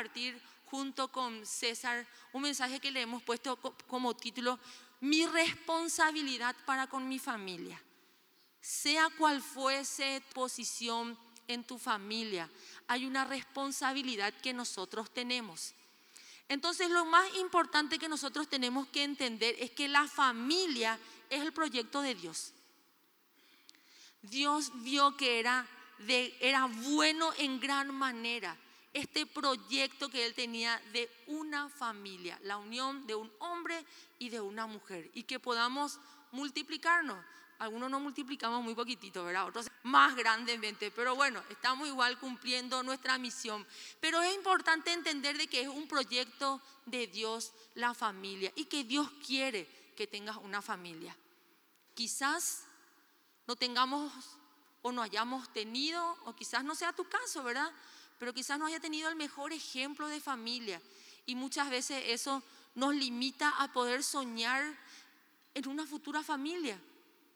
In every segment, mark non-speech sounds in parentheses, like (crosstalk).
compartir junto con César un mensaje que le hemos puesto como título, Mi responsabilidad para con mi familia. Sea cual fuese posición en tu familia, hay una responsabilidad que nosotros tenemos. Entonces lo más importante que nosotros tenemos que entender es que la familia es el proyecto de Dios. Dios vio que era, de, era bueno en gran manera este proyecto que él tenía de una familia, la unión de un hombre y de una mujer, y que podamos multiplicarnos. Algunos no multiplicamos muy poquitito, ¿verdad? Otros más grandemente, pero bueno, estamos igual cumpliendo nuestra misión. Pero es importante entender de que es un proyecto de Dios la familia y que Dios quiere que tengas una familia. Quizás no tengamos o no hayamos tenido, o quizás no sea tu caso, ¿verdad? Pero quizás no haya tenido el mejor ejemplo de familia. Y muchas veces eso nos limita a poder soñar en una futura familia.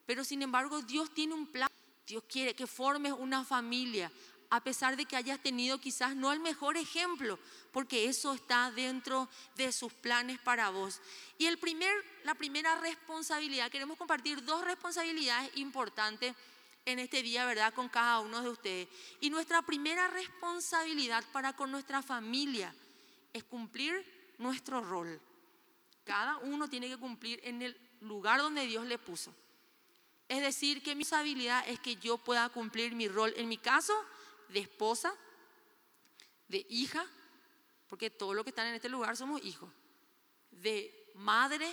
Pero sin embargo, Dios tiene un plan. Dios quiere que formes una familia, a pesar de que hayas tenido quizás no el mejor ejemplo, porque eso está dentro de sus planes para vos. Y el primer, la primera responsabilidad, queremos compartir dos responsabilidades importantes en este día, ¿verdad? Con cada uno de ustedes. Y nuestra primera responsabilidad para con nuestra familia es cumplir nuestro rol. Cada uno tiene que cumplir en el lugar donde Dios le puso. Es decir, que mi responsabilidad es que yo pueda cumplir mi rol, en mi caso, de esposa, de hija, porque todos los que están en este lugar somos hijos, de madre,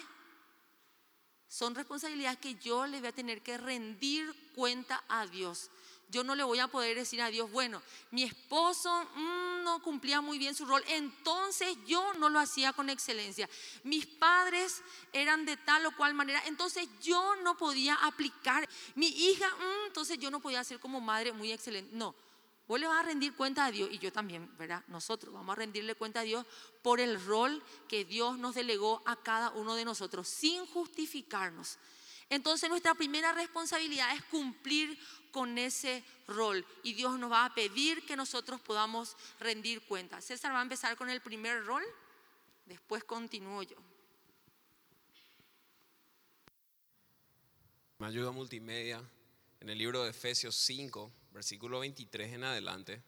son responsabilidades que yo le voy a tener que rendir cuenta a Dios. Yo no le voy a poder decir a Dios, bueno, mi esposo mm, no cumplía muy bien su rol, entonces yo no lo hacía con excelencia. Mis padres eran de tal o cual manera, entonces yo no podía aplicar. Mi hija, mm, entonces yo no podía ser como madre muy excelente. No, vos le vas a rendir cuenta a Dios y yo también, ¿verdad? Nosotros vamos a rendirle cuenta a Dios por el rol que Dios nos delegó a cada uno de nosotros, sin justificarnos. Entonces nuestra primera responsabilidad es cumplir con ese rol y Dios nos va a pedir que nosotros podamos rendir cuenta. César va a empezar con el primer rol, después continúo yo. Me ayuda multimedia en el libro de Efesios 5, versículo 23 en adelante.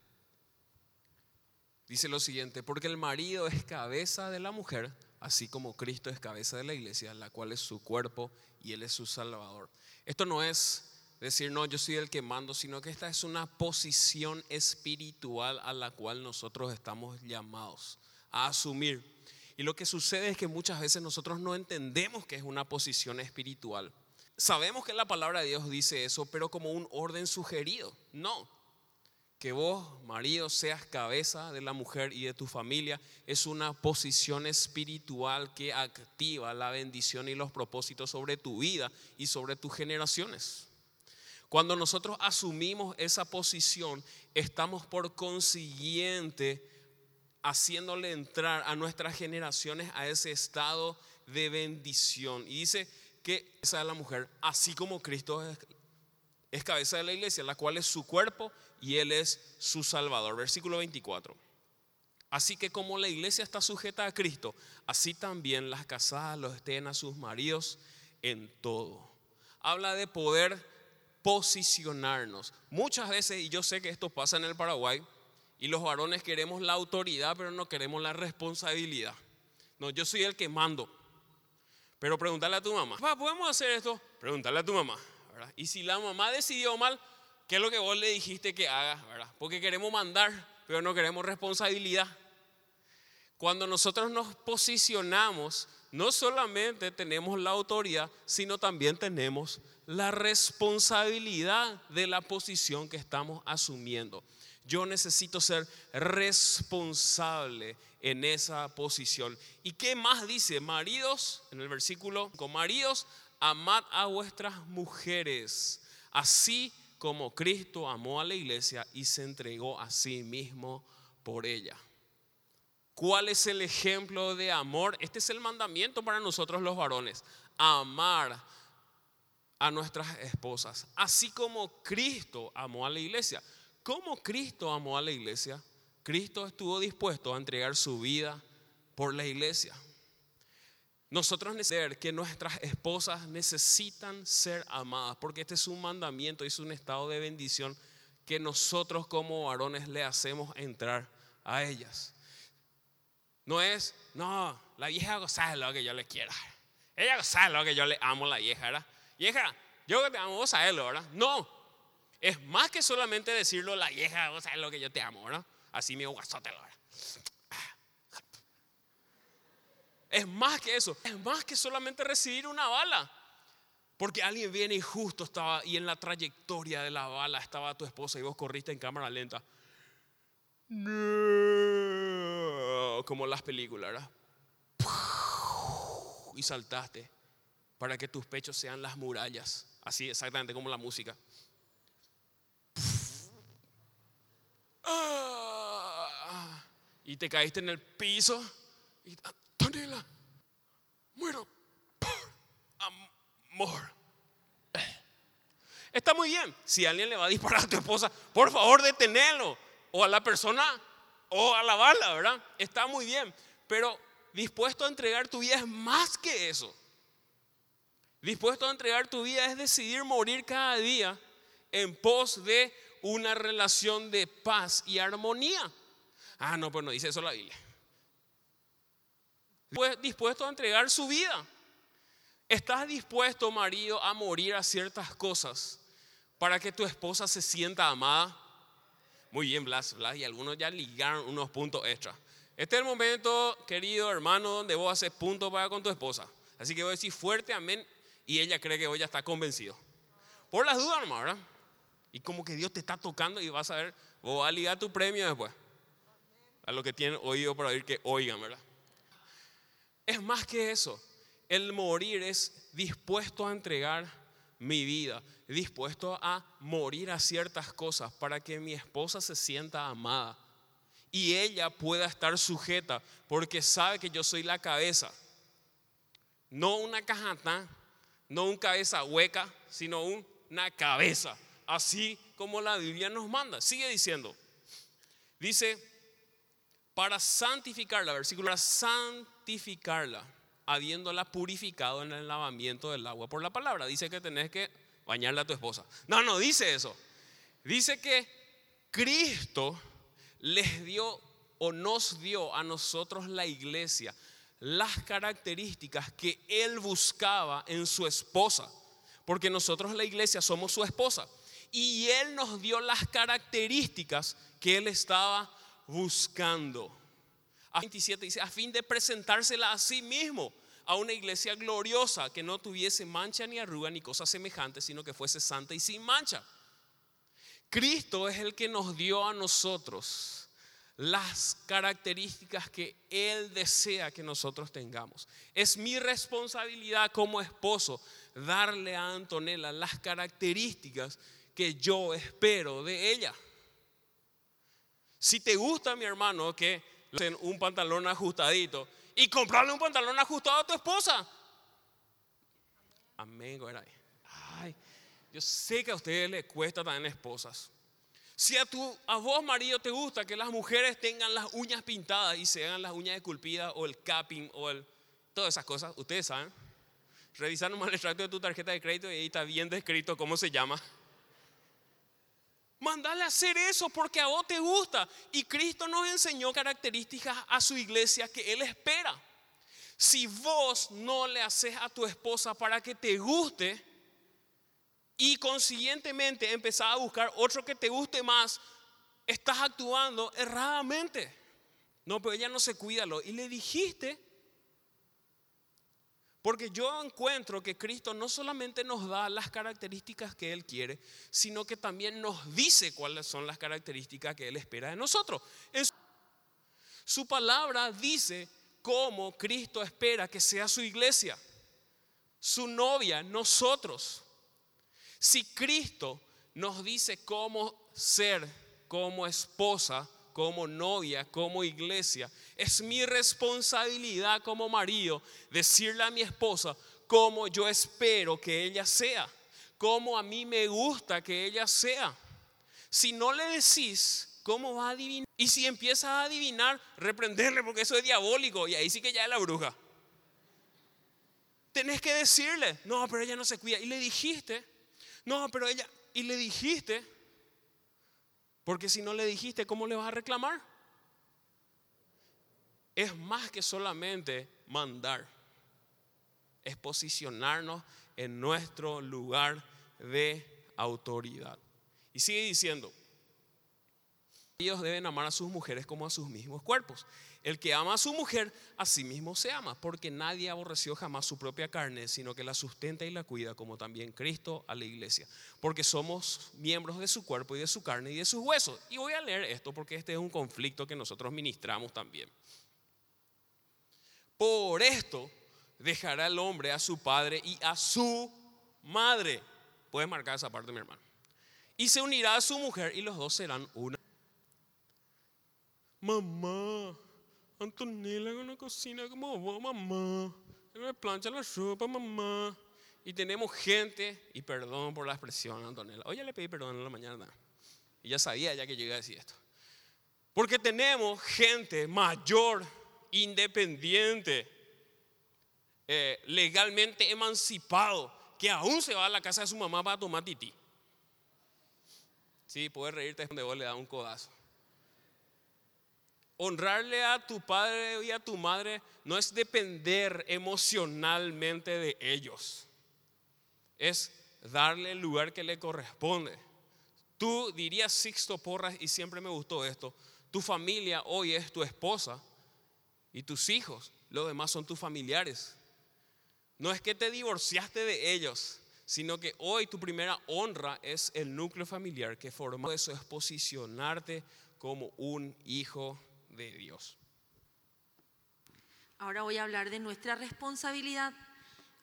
Dice lo siguiente, porque el marido es cabeza de la mujer, así como Cristo es cabeza de la iglesia, la cual es su cuerpo y Él es su Salvador. Esto no es decir, no, yo soy el que mando, sino que esta es una posición espiritual a la cual nosotros estamos llamados a asumir. Y lo que sucede es que muchas veces nosotros no entendemos que es una posición espiritual. Sabemos que la palabra de Dios dice eso, pero como un orden sugerido. No, que vos, marido, seas cabeza de la mujer y de tu familia es una posición espiritual que activa la bendición y los propósitos sobre tu vida y sobre tus generaciones. Cuando nosotros asumimos esa posición, estamos por consiguiente haciéndole entrar a nuestras generaciones a ese estado de bendición. Y dice que esa es la mujer, así como Cristo es, es cabeza de la iglesia, la cual es su cuerpo y Él es su Salvador. Versículo 24. Así que como la iglesia está sujeta a Cristo, así también las casadas los estén a sus maridos en todo. Habla de poder posicionarnos. Muchas veces, y yo sé que esto pasa en el Paraguay, y los varones queremos la autoridad, pero no queremos la responsabilidad. No, yo soy el que mando. Pero pregúntale a tu mamá, ¿podemos hacer esto? Pregúntale a tu mamá. Y si la mamá decidió mal, ¿Qué es lo que vos le dijiste que haga? ¿verdad? Porque queremos mandar, pero no queremos responsabilidad. Cuando nosotros nos posicionamos, no solamente tenemos la autoridad, sino también tenemos la responsabilidad de la posición que estamos asumiendo. Yo necesito ser responsable en esa posición. ¿Y qué más dice? Maridos, en el versículo, con maridos, amad a vuestras mujeres, así como Cristo amó a la iglesia y se entregó a sí mismo por ella. ¿Cuál es el ejemplo de amor? Este es el mandamiento para nosotros los varones. Amar a nuestras esposas, así como Cristo amó a la iglesia. ¿Cómo Cristo amó a la iglesia? Cristo estuvo dispuesto a entregar su vida por la iglesia. Nosotros necesitamos que nuestras esposas necesitan ser amadas, porque este es un mandamiento, es un estado de bendición que nosotros como varones le hacemos entrar a ellas. No es, no, la vieja sabe lo que yo le quiero. Ella sabe lo que yo le amo a la vieja, ¿verdad? Vieja, yo te amo, sabes lo, ¿verdad? No, es más que solamente decirlo, la vieja, vos sabes lo que yo te amo, ¿verdad? Así me guasote, ¿verdad? Es más que eso, es más que solamente recibir una bala. Porque alguien viene y justo estaba, y en la trayectoria de la bala estaba tu esposa y vos corriste en cámara lenta. Como las películas, ¿verdad? Y saltaste para que tus pechos sean las murallas. Así exactamente como la música. Y te caíste en el piso. Y, Daniela, muero por amor. Está muy bien. Si alguien le va a disparar a tu esposa, por favor detenelo. O a la persona o a la bala, ¿verdad? Está muy bien. Pero dispuesto a entregar tu vida es más que eso. Dispuesto a entregar tu vida es decidir morir cada día en pos de una relación de paz y armonía. Ah, no, pues no dice eso la Biblia dispuesto a entregar su vida. ¿Estás dispuesto, marido, a morir a ciertas cosas para que tu esposa se sienta amada? Muy bien, Blas, Blas, y algunos ya ligaron unos puntos extra. Este es el momento, querido hermano, donde vos haces puntos para con tu esposa. Así que voy a decir fuerte amén y ella cree que hoy ya está convencido. Por las dudas, hermano, ¿verdad? Y como que Dios te está tocando y vas a ver, vos vas a ligar tu premio después. A lo que tienen oído para oír que oigan, ¿verdad? Es más que eso. El morir es dispuesto a entregar mi vida, dispuesto a morir a ciertas cosas para que mi esposa se sienta amada y ella pueda estar sujeta porque sabe que yo soy la cabeza. No una cajata, no un cabeza hueca, sino una cabeza. Así como la Biblia nos manda. Sigue diciendo. Dice, para santificarla, versículo, para santificarla, habiéndola purificado en el lavamiento del agua por la palabra. Dice que tenés que bañarla a tu esposa. No, no dice eso. Dice que Cristo les dio o nos dio a nosotros la iglesia las características que Él buscaba en su esposa. Porque nosotros la iglesia somos su esposa. Y Él nos dio las características que Él estaba buscando. A 27 dice, a fin de presentársela a sí mismo a una iglesia gloriosa que no tuviese mancha ni arruga ni cosas semejantes, sino que fuese santa y sin mancha. Cristo es el que nos dio a nosotros las características que Él desea que nosotros tengamos. Es mi responsabilidad como esposo darle a Antonella las características que yo espero de ella. Si te gusta, mi hermano, que en un pantalón ajustadito y comprarle un pantalón ajustado a tu esposa. Amén, Ay, yo sé que a ustedes les cuesta también esposas. Si a, tu, a vos, marido, te gusta que las mujeres tengan las uñas pintadas y se hagan las uñas esculpidas o el capping o todas esas cosas, ustedes saben. Revisar nomás el extracto de tu tarjeta de crédito y ahí está bien descrito cómo se llama. Mandale a hacer eso porque a vos te gusta. Y Cristo nos enseñó características a su iglesia que Él espera. Si vos no le haces a tu esposa para que te guste y consiguientemente empezás a buscar otro que te guste más, estás actuando erradamente. No, pero ella no se cuida. Y le dijiste, porque yo encuentro que Cristo no solamente nos da las características que Él quiere, sino que también nos dice cuáles son las características que Él espera de nosotros. su palabra dice cómo Cristo espera que sea su iglesia, su novia, nosotros. Si Cristo nos dice cómo ser como esposa, como novia, como iglesia, es mi responsabilidad como marido decirle a mi esposa cómo yo espero que ella sea, cómo a mí me gusta que ella sea. Si no le decís ¿cómo va a adivinar? Y si empiezas a adivinar, reprenderle porque eso es diabólico y ahí sí que ya es la bruja. Tenés que decirle, no, pero ella no se cuida. Y le dijiste, no, pero ella, y le dijiste, porque si no le dijiste, ¿cómo le vas a reclamar? Es más que solamente mandar, es posicionarnos en nuestro lugar de autoridad. Y sigue diciendo, ellos deben amar a sus mujeres como a sus mismos cuerpos. El que ama a su mujer, a sí mismo se ama, porque nadie aborreció jamás su propia carne, sino que la sustenta y la cuida, como también Cristo a la iglesia. Porque somos miembros de su cuerpo y de su carne y de sus huesos. Y voy a leer esto porque este es un conflicto que nosotros ministramos también. Por esto dejará el hombre a su padre y a su madre. Puedes marcar esa parte, mi hermano. Y se unirá a su mujer y los dos serán una. Mamá, Antonella una cocina como vos, mamá. Él me plancha la ropa, mamá. Y tenemos gente, y perdón por la expresión, Antonella. Hoy ya le pedí perdón en la mañana. Y ya sabía ya que llegué a decir esto. Porque tenemos gente mayor, independiente, eh, legalmente emancipado, que aún se va a la casa de su mamá para tomar tití. Sí, puedes reírte donde vos le das un codazo. Honrarle a tu padre y a tu madre no es depender emocionalmente de ellos. Es darle el lugar que le corresponde. Tú dirías Sixto Porras y siempre me gustó esto. Tu familia hoy es tu esposa y tus hijos. Los demás son tus familiares. No es que te divorciaste de ellos, sino que hoy tu primera honra es el núcleo familiar que forma eso es posicionarte como un hijo de Dios. Ahora voy a hablar de nuestra responsabilidad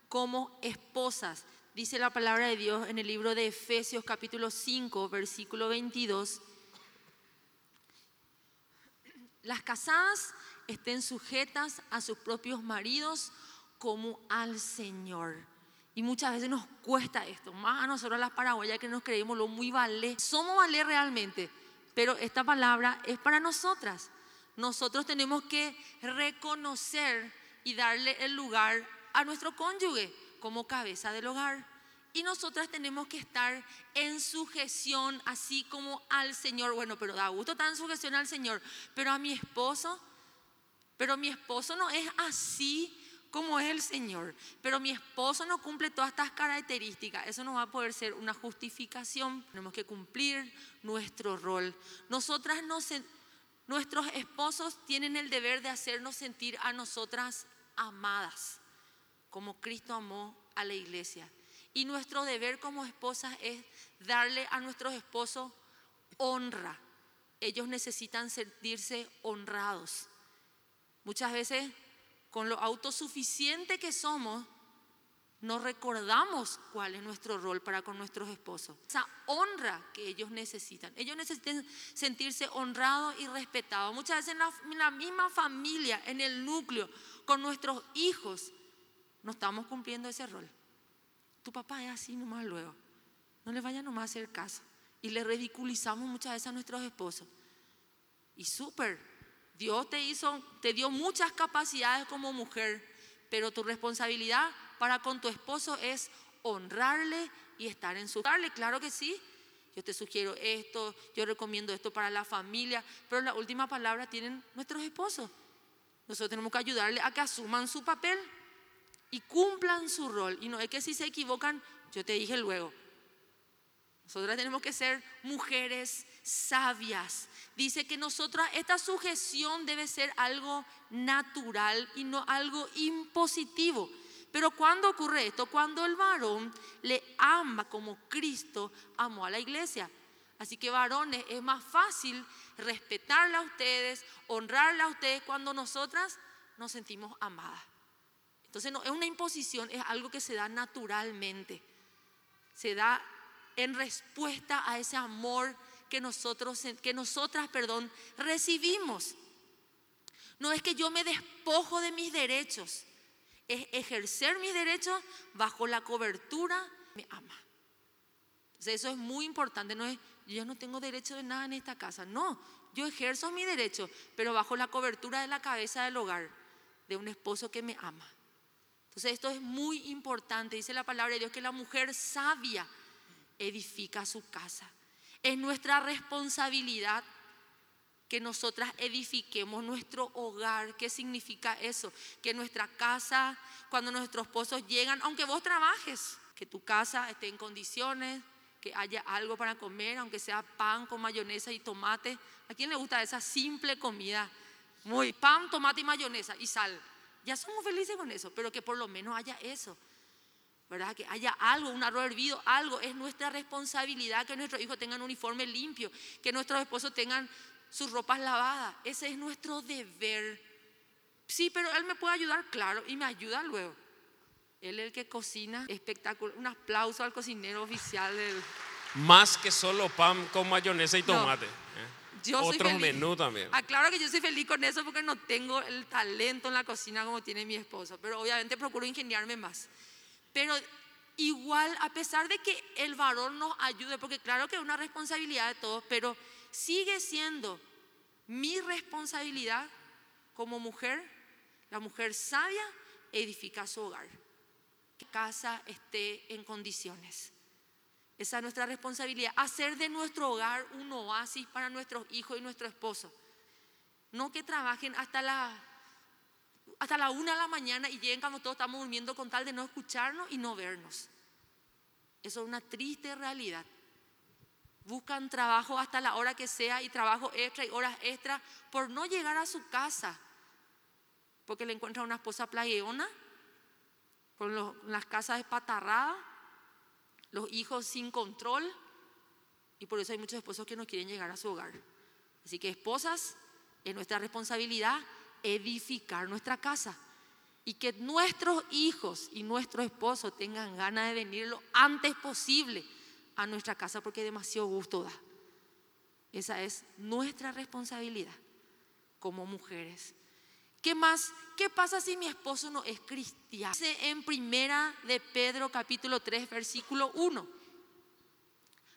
como esposas. Dice la palabra de Dios en el libro de Efesios capítulo 5, versículo 22. Las casadas estén sujetas a sus propios maridos como al Señor. Y muchas veces nos cuesta esto, más a nosotros las paraguayas que nos creemos lo muy vale. Somos vale realmente, pero esta palabra es para nosotras nosotros tenemos que reconocer y darle el lugar a nuestro cónyuge como cabeza del hogar. Y nosotras tenemos que estar en sujeción, así como al Señor. Bueno, pero da gusto estar en sujeción al Señor. Pero a mi esposo, pero mi esposo no es así como es el Señor. Pero mi esposo no cumple todas estas características. Eso no va a poder ser una justificación. Tenemos que cumplir nuestro rol. Nosotras no Nuestros esposos tienen el deber de hacernos sentir a nosotras amadas, como Cristo amó a la iglesia. Y nuestro deber como esposas es darle a nuestros esposos honra. Ellos necesitan sentirse honrados. Muchas veces, con lo autosuficiente que somos, no recordamos cuál es nuestro rol para con nuestros esposos. Esa honra que ellos necesitan. Ellos necesitan sentirse honrados y respetados. Muchas veces en la, misma familia, en el núcleo, con nuestros hijos, no estamos cumpliendo ese rol. Tu papá es así nomás luego. No le vaya nomás a hacer caso. Y le ridiculizamos muchas veces a nuestros esposos. Y súper, Dios te hizo, te dio muchas capacidades como mujer, pero tu responsabilidad para con tu esposo es honrarle y estar en su darle, claro que sí. Yo te sugiero esto, yo recomiendo esto para la familia, pero la última palabra tienen nuestros esposos. Nosotros tenemos que ayudarle a que asuman su papel y cumplan su rol. Y no es que si se equivocan, yo te dije luego. Nosotras tenemos que ser mujeres sabias. Dice que nosotras, esta sujeción debe ser algo natural y no algo impositivo. Pero cuando ocurre esto? Cuando el varón le ama como Cristo amó a la iglesia. Así que varones, es más fácil respetarla a ustedes, honrarla a ustedes cuando nosotras nos sentimos amadas. Entonces no es una imposición, es algo que se da naturalmente. Se da en respuesta a ese amor que nosotros que nosotras, perdón, recibimos. No es que yo me despojo de mis derechos es ejercer mis derechos bajo la cobertura me ama. eso es muy importante, no es yo no tengo derecho de nada en esta casa. No, yo ejerzo mi derecho, pero bajo la cobertura de la cabeza del hogar, de un esposo que me ama. Entonces esto es muy importante. Dice la palabra de Dios que la mujer sabia edifica su casa. Es nuestra responsabilidad que nosotras edifiquemos nuestro hogar. ¿Qué significa eso? Que nuestra casa, cuando nuestros esposos llegan, aunque vos trabajes, que tu casa esté en condiciones, que haya algo para comer, aunque sea pan con mayonesa y tomate. ¿A quién le gusta esa simple comida? Muy pan, tomate y mayonesa y sal. Ya somos felices con eso, pero que por lo menos haya eso. ¿verdad? Que haya algo, un arroz hervido, algo. Es nuestra responsabilidad que nuestros hijos tengan un uniforme limpio, que nuestros esposos tengan sus ropas lavadas. Ese es nuestro deber. Sí, pero él me puede ayudar, claro, y me ayuda luego. Él es el que cocina espectacular. Un aplauso al cocinero oficial del... Más que solo pan con mayonesa y tomate. ¿eh? Yo soy Otros menús también. Aclaro que yo soy feliz con eso porque no tengo el talento en la cocina como tiene mi esposo, pero obviamente procuro ingeniarme más. Pero igual, a pesar de que el varón nos ayude, porque claro que es una responsabilidad de todos, pero sigue siendo mi responsabilidad como mujer, la mujer sabia edifica su hogar, que casa esté en condiciones. Esa es nuestra responsabilidad, hacer de nuestro hogar un oasis para nuestros hijos y nuestro esposo. No que trabajen hasta la, hasta la una de la mañana y lleguen cuando todos estamos durmiendo con tal de no escucharnos y no vernos. Eso es una triste realidad. Buscan trabajo hasta la hora que sea y trabajo extra y horas extra por no llegar a su casa. Porque le encuentran una esposa plagueona, con las casas espatarradas, los hijos sin control. Y por eso hay muchos esposos que no quieren llegar a su hogar. Así que esposas, es nuestra responsabilidad edificar nuestra casa. Y que nuestros hijos y nuestro esposo tengan ganas de venir lo antes posible a nuestra casa porque demasiado gusto da. Esa es nuestra responsabilidad como mujeres. ¿Qué más? ¿Qué pasa si mi esposo no es cristiano? Dice en primera de Pedro capítulo 3 versículo 1.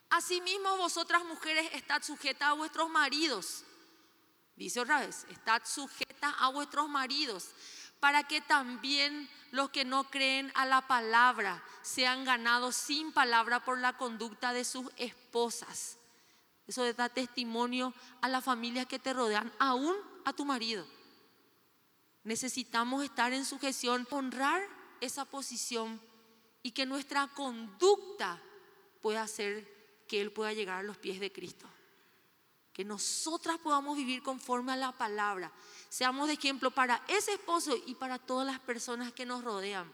Asimismo vosotras mujeres estad sujetas a vuestros maridos. Dice otra vez, estad sujetas a vuestros maridos para que también los que no creen a la palabra sean ganados sin palabra por la conducta de sus esposas. Eso da testimonio a las familias que te rodean, aún a tu marido. Necesitamos estar en sujeción, honrar esa posición y que nuestra conducta pueda hacer que Él pueda llegar a los pies de Cristo. Que nosotras podamos vivir conforme a la palabra. Seamos de ejemplo para ese esposo y para todas las personas que nos rodean.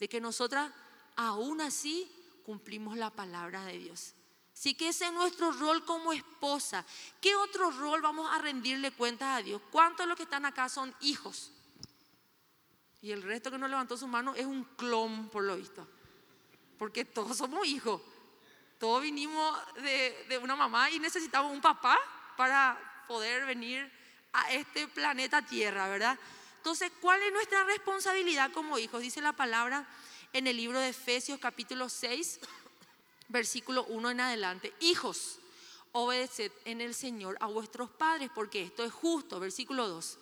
De que nosotras aún así cumplimos la palabra de Dios. Así que ese es nuestro rol como esposa. ¿Qué otro rol vamos a rendirle cuentas a Dios? ¿Cuántos de los que están acá son hijos? Y el resto que no levantó su mano es un clon, por lo visto. Porque todos somos hijos. Todos vinimos de, de una mamá y necesitamos un papá para poder venir a este planeta Tierra, ¿verdad? Entonces, ¿cuál es nuestra responsabilidad como hijos? Dice la palabra en el libro de Efesios capítulo 6, versículo 1 en adelante. Hijos, obedeced en el Señor a vuestros padres, porque esto es justo. Versículo 2.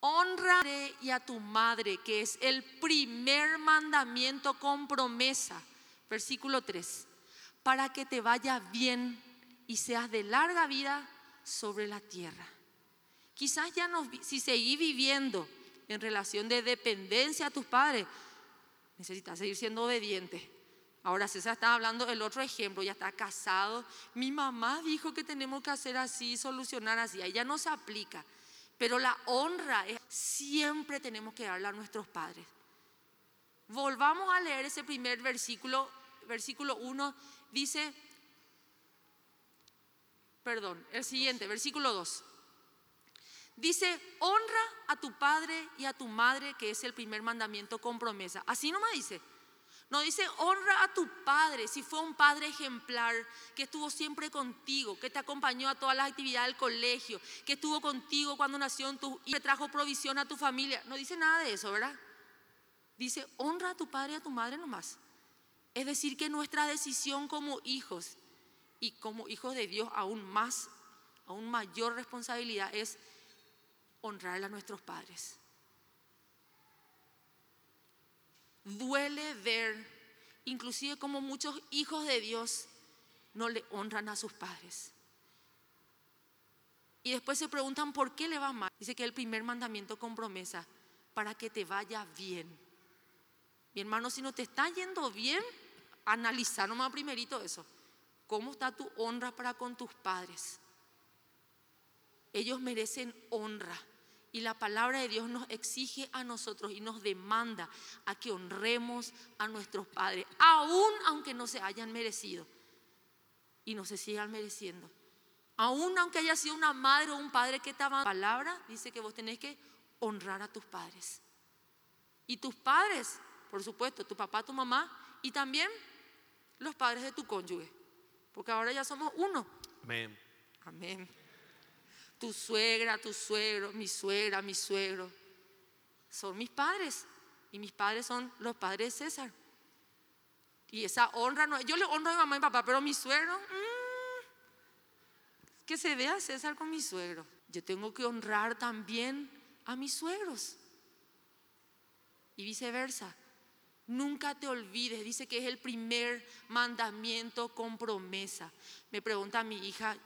Honra y a tu madre, que es el primer mandamiento con promesa. Versículo 3. Para que te vaya bien y seas de larga vida sobre la tierra. Quizás ya no, si seguís viviendo en relación de dependencia a tus padres, necesitas seguir siendo obediente. Ahora César está hablando el otro ejemplo, ya está casado. Mi mamá dijo que tenemos que hacer así, solucionar así. A ella no se aplica. Pero la honra es, siempre tenemos que darla a nuestros padres. Volvamos a leer ese primer versículo, versículo 1, dice, perdón, el siguiente, versículo 2. Dice, honra a tu padre y a tu madre, que es el primer mandamiento con promesa. Así nomás dice. No dice, honra a tu padre, si fue un padre ejemplar, que estuvo siempre contigo, que te acompañó a todas las actividades del colegio, que estuvo contigo cuando nació en que trajo provisión a tu familia. No dice nada de eso, ¿verdad? Dice, honra a tu padre y a tu madre nomás. Es decir, que nuestra decisión como hijos y como hijos de Dios aún más, aún mayor responsabilidad es honrar a nuestros padres. Duele ver, inclusive como muchos hijos de Dios no le honran a sus padres. Y después se preguntan por qué le va mal. Dice que el primer mandamiento con promesa, para que te vaya bien. Mi hermano, si no te está yendo bien, analizar nomás primerito eso. ¿Cómo está tu honra para con tus padres? Ellos merecen honra. Y la palabra de Dios nos exige a nosotros y nos demanda a que honremos a nuestros padres, aun aunque no se hayan merecido y no se sigan mereciendo. Aun aunque haya sido una madre o un padre que te La palabra dice que vos tenés que honrar a tus padres. Y tus padres, por supuesto, tu papá, tu mamá y también los padres de tu cónyuge. Porque ahora ya somos uno. Amén. Amén tu suegra, tu suegro, mi suegra, mi suegro, son mis padres. Y mis padres son los padres de César. Y esa honra, no, yo le honro a mi mamá y papá, pero mi suegro, mm, que se vea César con mi suegro. Yo tengo que honrar también a mis suegros. Y viceversa. Nunca te olvides, dice que es el primer mandamiento con promesa. Me pregunta mi hija,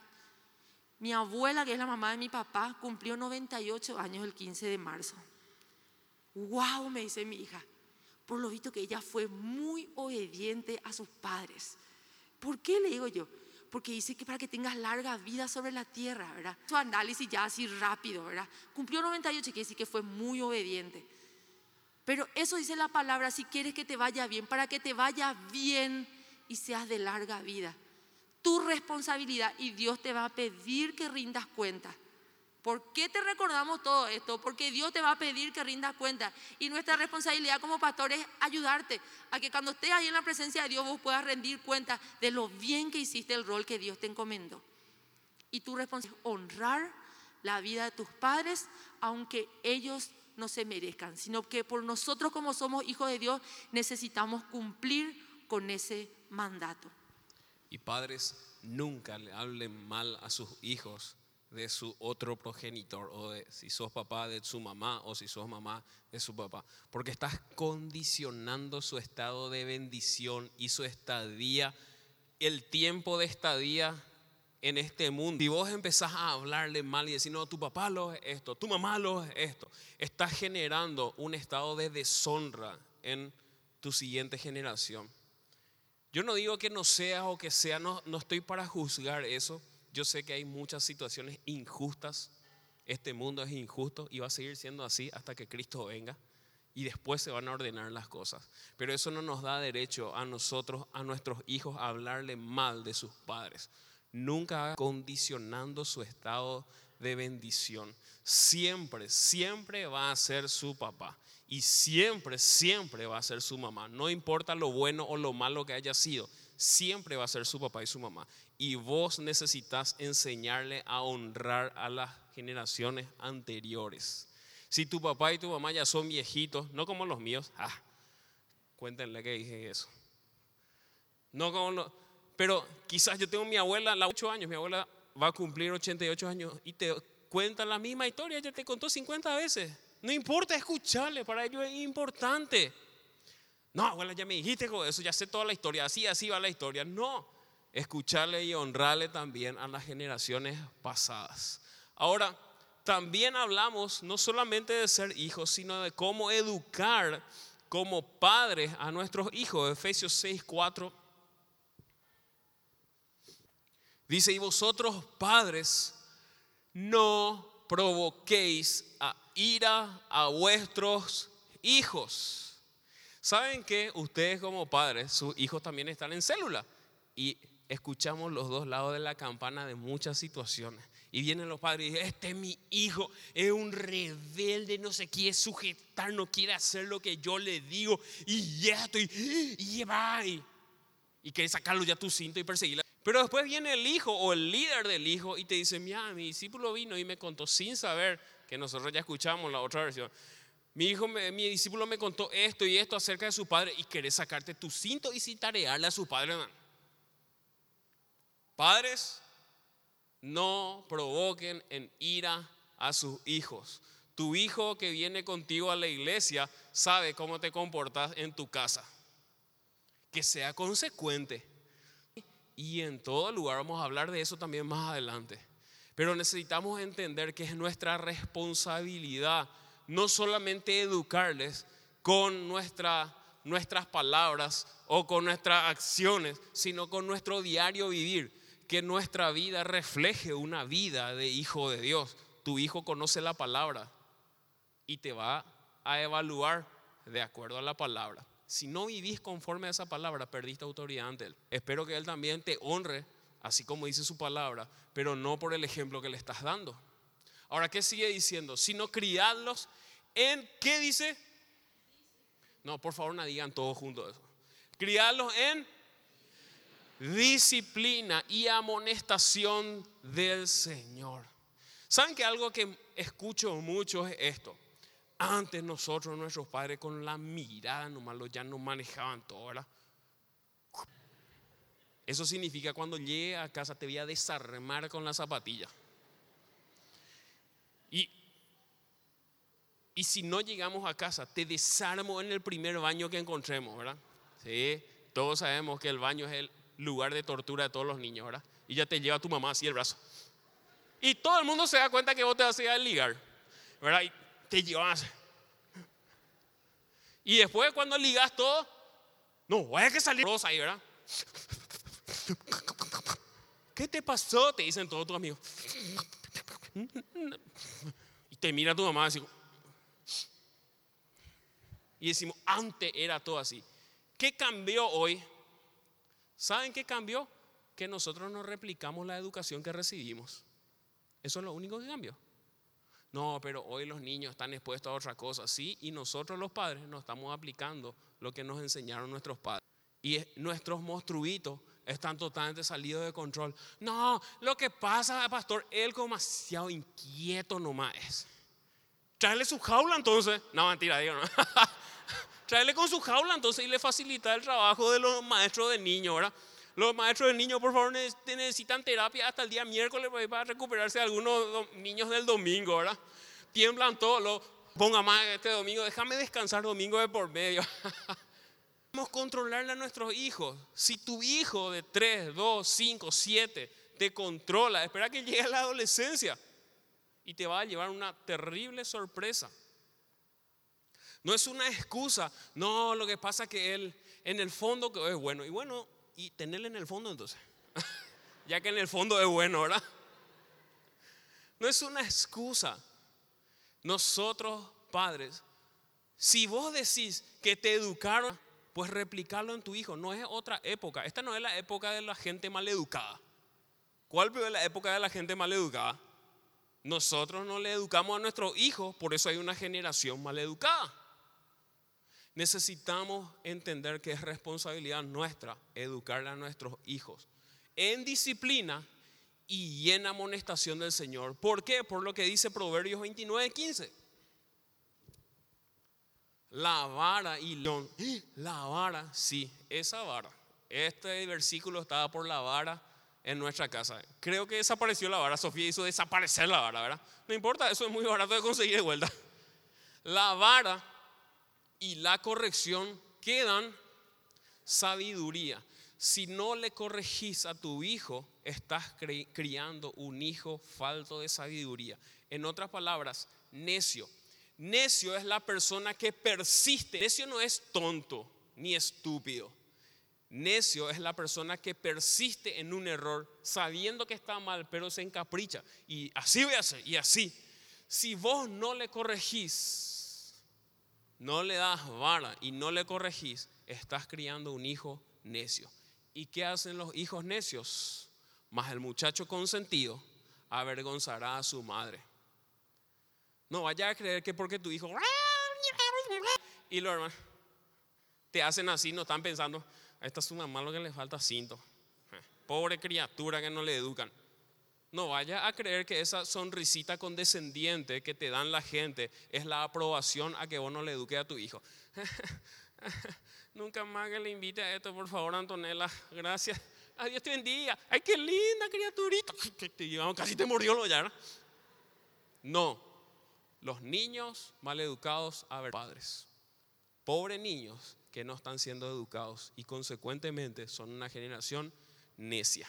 mi abuela, que es la mamá de mi papá, cumplió 98 años el 15 de marzo. ¡Wow! Me dice mi hija. Por lo visto que ella fue muy obediente a sus padres. ¿Por qué le digo yo? Porque dice que para que tengas larga vida sobre la tierra, ¿verdad? Su análisis ya así rápido, ¿verdad? Cumplió 98, quiere decir que fue muy obediente. Pero eso dice la palabra, si quieres que te vaya bien, para que te vaya bien y seas de larga vida tu responsabilidad y Dios te va a pedir que rindas cuenta. ¿Por qué te recordamos todo esto? Porque Dios te va a pedir que rindas cuenta. Y nuestra responsabilidad como pastor es ayudarte a que cuando estés ahí en la presencia de Dios vos puedas rendir cuenta de lo bien que hiciste el rol que Dios te encomendó. Y tu responsabilidad es honrar la vida de tus padres, aunque ellos no se merezcan, sino que por nosotros como somos hijos de Dios necesitamos cumplir con ese mandato. Y padres, nunca le hablen mal a sus hijos de su otro progenitor, o de si sos papá de su mamá, o si sos mamá de su papá, porque estás condicionando su estado de bendición y su estadía, el tiempo de estadía en este mundo. Y vos empezás a hablarle mal y decir, no, tu papá lo es esto, tu mamá lo es esto, estás generando un estado de deshonra en tu siguiente generación. Yo no digo que no sea o que sea, no, no estoy para juzgar eso. Yo sé que hay muchas situaciones injustas. Este mundo es injusto y va a seguir siendo así hasta que Cristo venga. Y después se van a ordenar las cosas. Pero eso no nos da derecho a nosotros, a nuestros hijos, a hablarle mal de sus padres. Nunca condicionando su estado de bendición. Siempre, siempre va a ser su papá y siempre, siempre va a ser su mamá. No importa lo bueno o lo malo que haya sido, siempre va a ser su papá y su mamá. Y vos necesitas enseñarle a honrar a las generaciones anteriores. Si tu papá y tu mamá ya son viejitos, no como los míos, ah, cuéntenle que dije eso. No como los, pero quizás yo tengo mi abuela, la 8 años, mi abuela va a cumplir 88 años y te cuenta la misma historia, ya te contó 50 veces. No importa escucharle, para ellos es importante. No, abuela, ya me dijiste eso, ya sé toda la historia, así, así va la historia. No, escucharle y honrarle también a las generaciones pasadas. Ahora, también hablamos no solamente de ser hijos, sino de cómo educar como padres a nuestros hijos. Efesios 6, 4. Dice, y vosotros padres, no provoquéis a ira a vuestros hijos. ¿Saben que ustedes como padres, sus hijos también están en célula? Y escuchamos los dos lados de la campana de muchas situaciones. Y vienen los padres y dicen, este es mi hijo, es un rebelde, no se quiere sujetar, no quiere hacer lo que yo le digo. Y ya estoy, y va. Y, y quiere sacarlo ya tu cinto y perseguirlo. Pero después viene el hijo o el líder del hijo y te dice, mira, mi discípulo vino y me contó sin saber que nosotros ya escuchamos la otra versión. Mi hijo, mi discípulo me contó esto y esto acerca de su padre y querés sacarte tu cinto y sin tarearle a su padre. Padres, no provoquen en ira a sus hijos. Tu hijo que viene contigo a la iglesia sabe cómo te comportas en tu casa. Que sea consecuente. Y en todo lugar vamos a hablar de eso también más adelante. Pero necesitamos entender que es nuestra responsabilidad no solamente educarles con nuestra, nuestras palabras o con nuestras acciones, sino con nuestro diario vivir. Que nuestra vida refleje una vida de hijo de Dios. Tu hijo conoce la palabra y te va a evaluar de acuerdo a la palabra. Si no vivís conforme a esa palabra, perdiste autoridad ante Él. Espero que Él también te honre, así como dice su palabra, pero no por el ejemplo que le estás dando. Ahora, ¿qué sigue diciendo? Sino criadlos en, ¿qué dice? No, por favor, no digan todos juntos eso. Criadlos en disciplina y amonestación del Señor. ¿Saben que algo que escucho mucho es esto? Antes nosotros, nuestros padres, con la mirada nomás ya nos manejaban todo, ¿verdad? Eso significa cuando llegue a casa te voy a desarmar con la zapatilla. Y, y si no llegamos a casa, te desarmo en el primer baño que encontremos, ¿verdad? Sí, todos sabemos que el baño es el lugar de tortura de todos los niños, ¿verdad? Y ya te lleva tu mamá así el brazo. Y todo el mundo se da cuenta que vos te vas a ligar, ¿verdad? Y te llevas. Y después cuando ligas todo, no, vaya que salir rosa ahí, ¿verdad? ¿Qué te pasó? Te dicen todos tus amigos. Y te mira tu mamá así. Y decimos, antes era todo así. ¿Qué cambió hoy? ¿Saben qué cambió? Que nosotros no replicamos la educación que recibimos. Eso es lo único que cambió. No, pero hoy los niños están expuestos a otra cosa, sí, y nosotros los padres no estamos aplicando lo que nos enseñaron nuestros padres. Y nuestros monstruitos están totalmente salidos de control. No, lo que pasa, pastor, él como demasiado inquieto nomás es. Tráele su jaula entonces. No, mentira, digo, no. (laughs) Tráele con su jaula entonces y le facilita el trabajo de los maestros de niños, ¿verdad? Los maestros de niños, por favor, necesitan terapia hasta el día miércoles para recuperarse algunos niños del domingo, ¿verdad? Tiemblan todos, ponga más este domingo, déjame descansar domingo de por medio. (laughs) Controlarle a nuestros hijos. Si tu hijo de 3, 2, 5, 7 te controla, espera que llegue a la adolescencia y te va a llevar una terrible sorpresa. No es una excusa, no, lo que pasa es que él en el fondo es bueno. Y bueno, y tenerle en el fondo entonces. (laughs) ya que en el fondo es bueno, ¿verdad? No es una excusa. Nosotros, padres, si vos decís que te educaron, pues replicarlo en tu hijo. No es otra época. Esta no es la época de la gente mal educada. ¿Cuál es la época de la gente mal educada? Nosotros no le educamos a nuestros hijos, por eso hay una generación mal educada. Necesitamos entender que es responsabilidad nuestra educar a nuestros hijos en disciplina y en amonestación del Señor. ¿Por qué? Por lo que dice Proverbios 29, 15. La vara y león. La vara, sí, esa vara. Este versículo estaba por la vara en nuestra casa. Creo que desapareció la vara. Sofía hizo desaparecer la vara, ¿verdad? No importa, eso es muy barato de conseguir de vuelta. La vara y la corrección quedan sabiduría. Si no le corregís a tu hijo, estás criando un hijo falto de sabiduría. En otras palabras, necio. Necio es la persona que persiste. Necio no es tonto ni estúpido. Necio es la persona que persiste en un error sabiendo que está mal, pero se encapricha. Y así voy a hacer, y así. Si vos no le corregís, no le das vara y no le corregís, estás criando un hijo necio. ¿Y qué hacen los hijos necios? Más el muchacho consentido avergonzará a su madre. No vaya a creer que porque tu hijo (laughs) y lo hermano te hacen así, no están pensando, esta es una mamá lo que le falta cinto. Pobre criatura que no le educan. No vaya a creer que esa sonrisita condescendiente que te dan la gente es la aprobación a que vos no le eduques a tu hijo. (laughs) Nunca más que le invite a esto, por favor, Antonella. Gracias. Adiós te bendiga. Ay, qué linda criaturita. (laughs) Casi te mordió lo ya. No. Los niños mal educados a ver padres. Pobres niños que no están siendo educados y consecuentemente son una generación necia.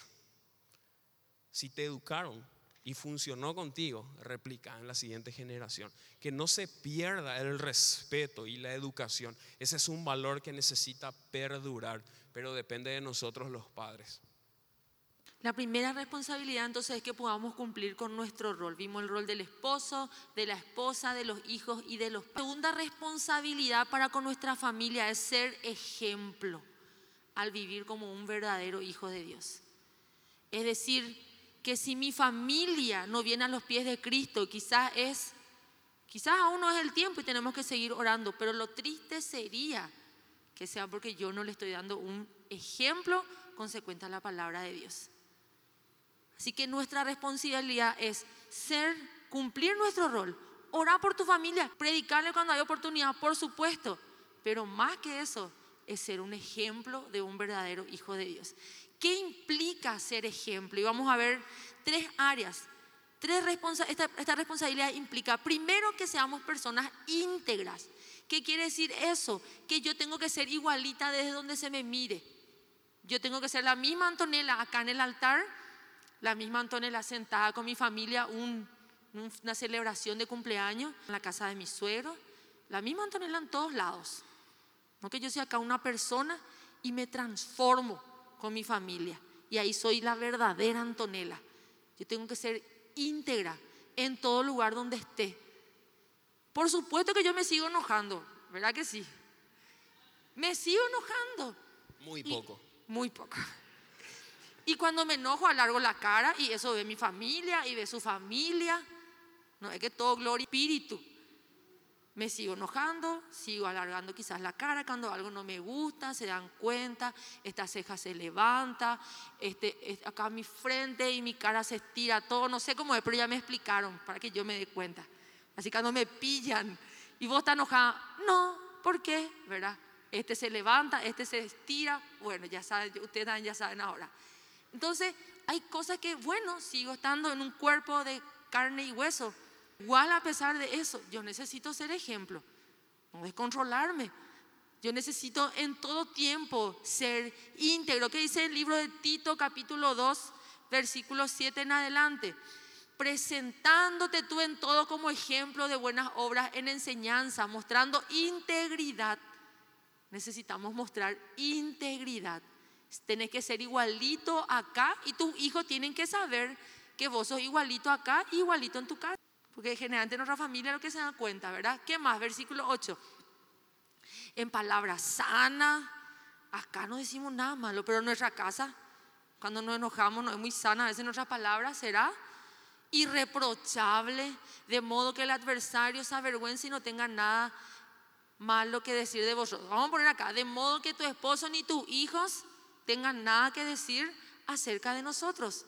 Si te educaron y funcionó contigo, replica en la siguiente generación. Que no se pierda el respeto y la educación. Ese es un valor que necesita perdurar, pero depende de nosotros los padres. La primera responsabilidad entonces es que podamos cumplir con nuestro rol. Vimos el rol del esposo, de la esposa, de los hijos y de los padres. La segunda responsabilidad para con nuestra familia es ser ejemplo al vivir como un verdadero hijo de Dios. Es decir, que si mi familia no viene a los pies de Cristo, quizás es, quizás aún no es el tiempo y tenemos que seguir orando, pero lo triste sería que sea porque yo no le estoy dando un ejemplo consecuente a la palabra de Dios. Así que nuestra responsabilidad es ser, cumplir nuestro rol, orar por tu familia, predicarle cuando hay oportunidad, por supuesto, pero más que eso es ser un ejemplo de un verdadero hijo de Dios. ¿Qué implica ser ejemplo? Y vamos a ver tres áreas. Tres esta, esta responsabilidad implica, primero, que seamos personas íntegras. ¿Qué quiere decir eso? Que yo tengo que ser igualita desde donde se me mire. Yo tengo que ser la misma Antonella acá en el altar, la misma Antonella sentada con mi familia, una celebración de cumpleaños en la casa de mi suegro, la misma Antonella en todos lados. No que yo sea acá una persona y me transformo con mi familia. Y ahí soy la verdadera Antonella. Yo tengo que ser íntegra en todo lugar donde esté. Por supuesto que yo me sigo enojando, ¿verdad que sí? Me sigo enojando. Muy poco. muy poco. Y cuando me enojo alargo la cara y eso ve mi familia y ve su familia. No es que todo gloria espíritu me sigo enojando, sigo alargando quizás la cara cuando algo no me gusta, se dan cuenta, esta ceja se levanta, este, acá mi frente y mi cara se estira, todo, no sé cómo es, pero ya me explicaron para que yo me dé cuenta. Así que cuando me pillan y vos estás enojada, no, ¿por qué? ¿Verdad? Este se levanta, este se estira, bueno, ya saben, ustedes ya saben ahora. Entonces, hay cosas que, bueno, sigo estando en un cuerpo de carne y hueso, Igual a pesar de eso, yo necesito ser ejemplo, no descontrolarme. Yo necesito en todo tiempo ser íntegro. ¿Qué dice el libro de Tito capítulo 2, versículo 7 en adelante? Presentándote tú en todo como ejemplo de buenas obras en enseñanza, mostrando integridad. Necesitamos mostrar integridad. Tenés que ser igualito acá y tus hijos tienen que saber que vos sos igualito acá, igualito en tu casa. Porque generalmente en nuestra familia lo que se da cuenta, ¿verdad? ¿Qué más? Versículo 8. En palabras sanas, acá no decimos nada malo, pero en nuestra casa, cuando nos enojamos, no es muy sana. A veces nuestras palabras será irreprochable, de modo que el adversario se avergüence y no tenga nada malo que decir de vosotros. Vamos a poner acá, de modo que tu esposo ni tus hijos tengan nada que decir acerca de nosotros,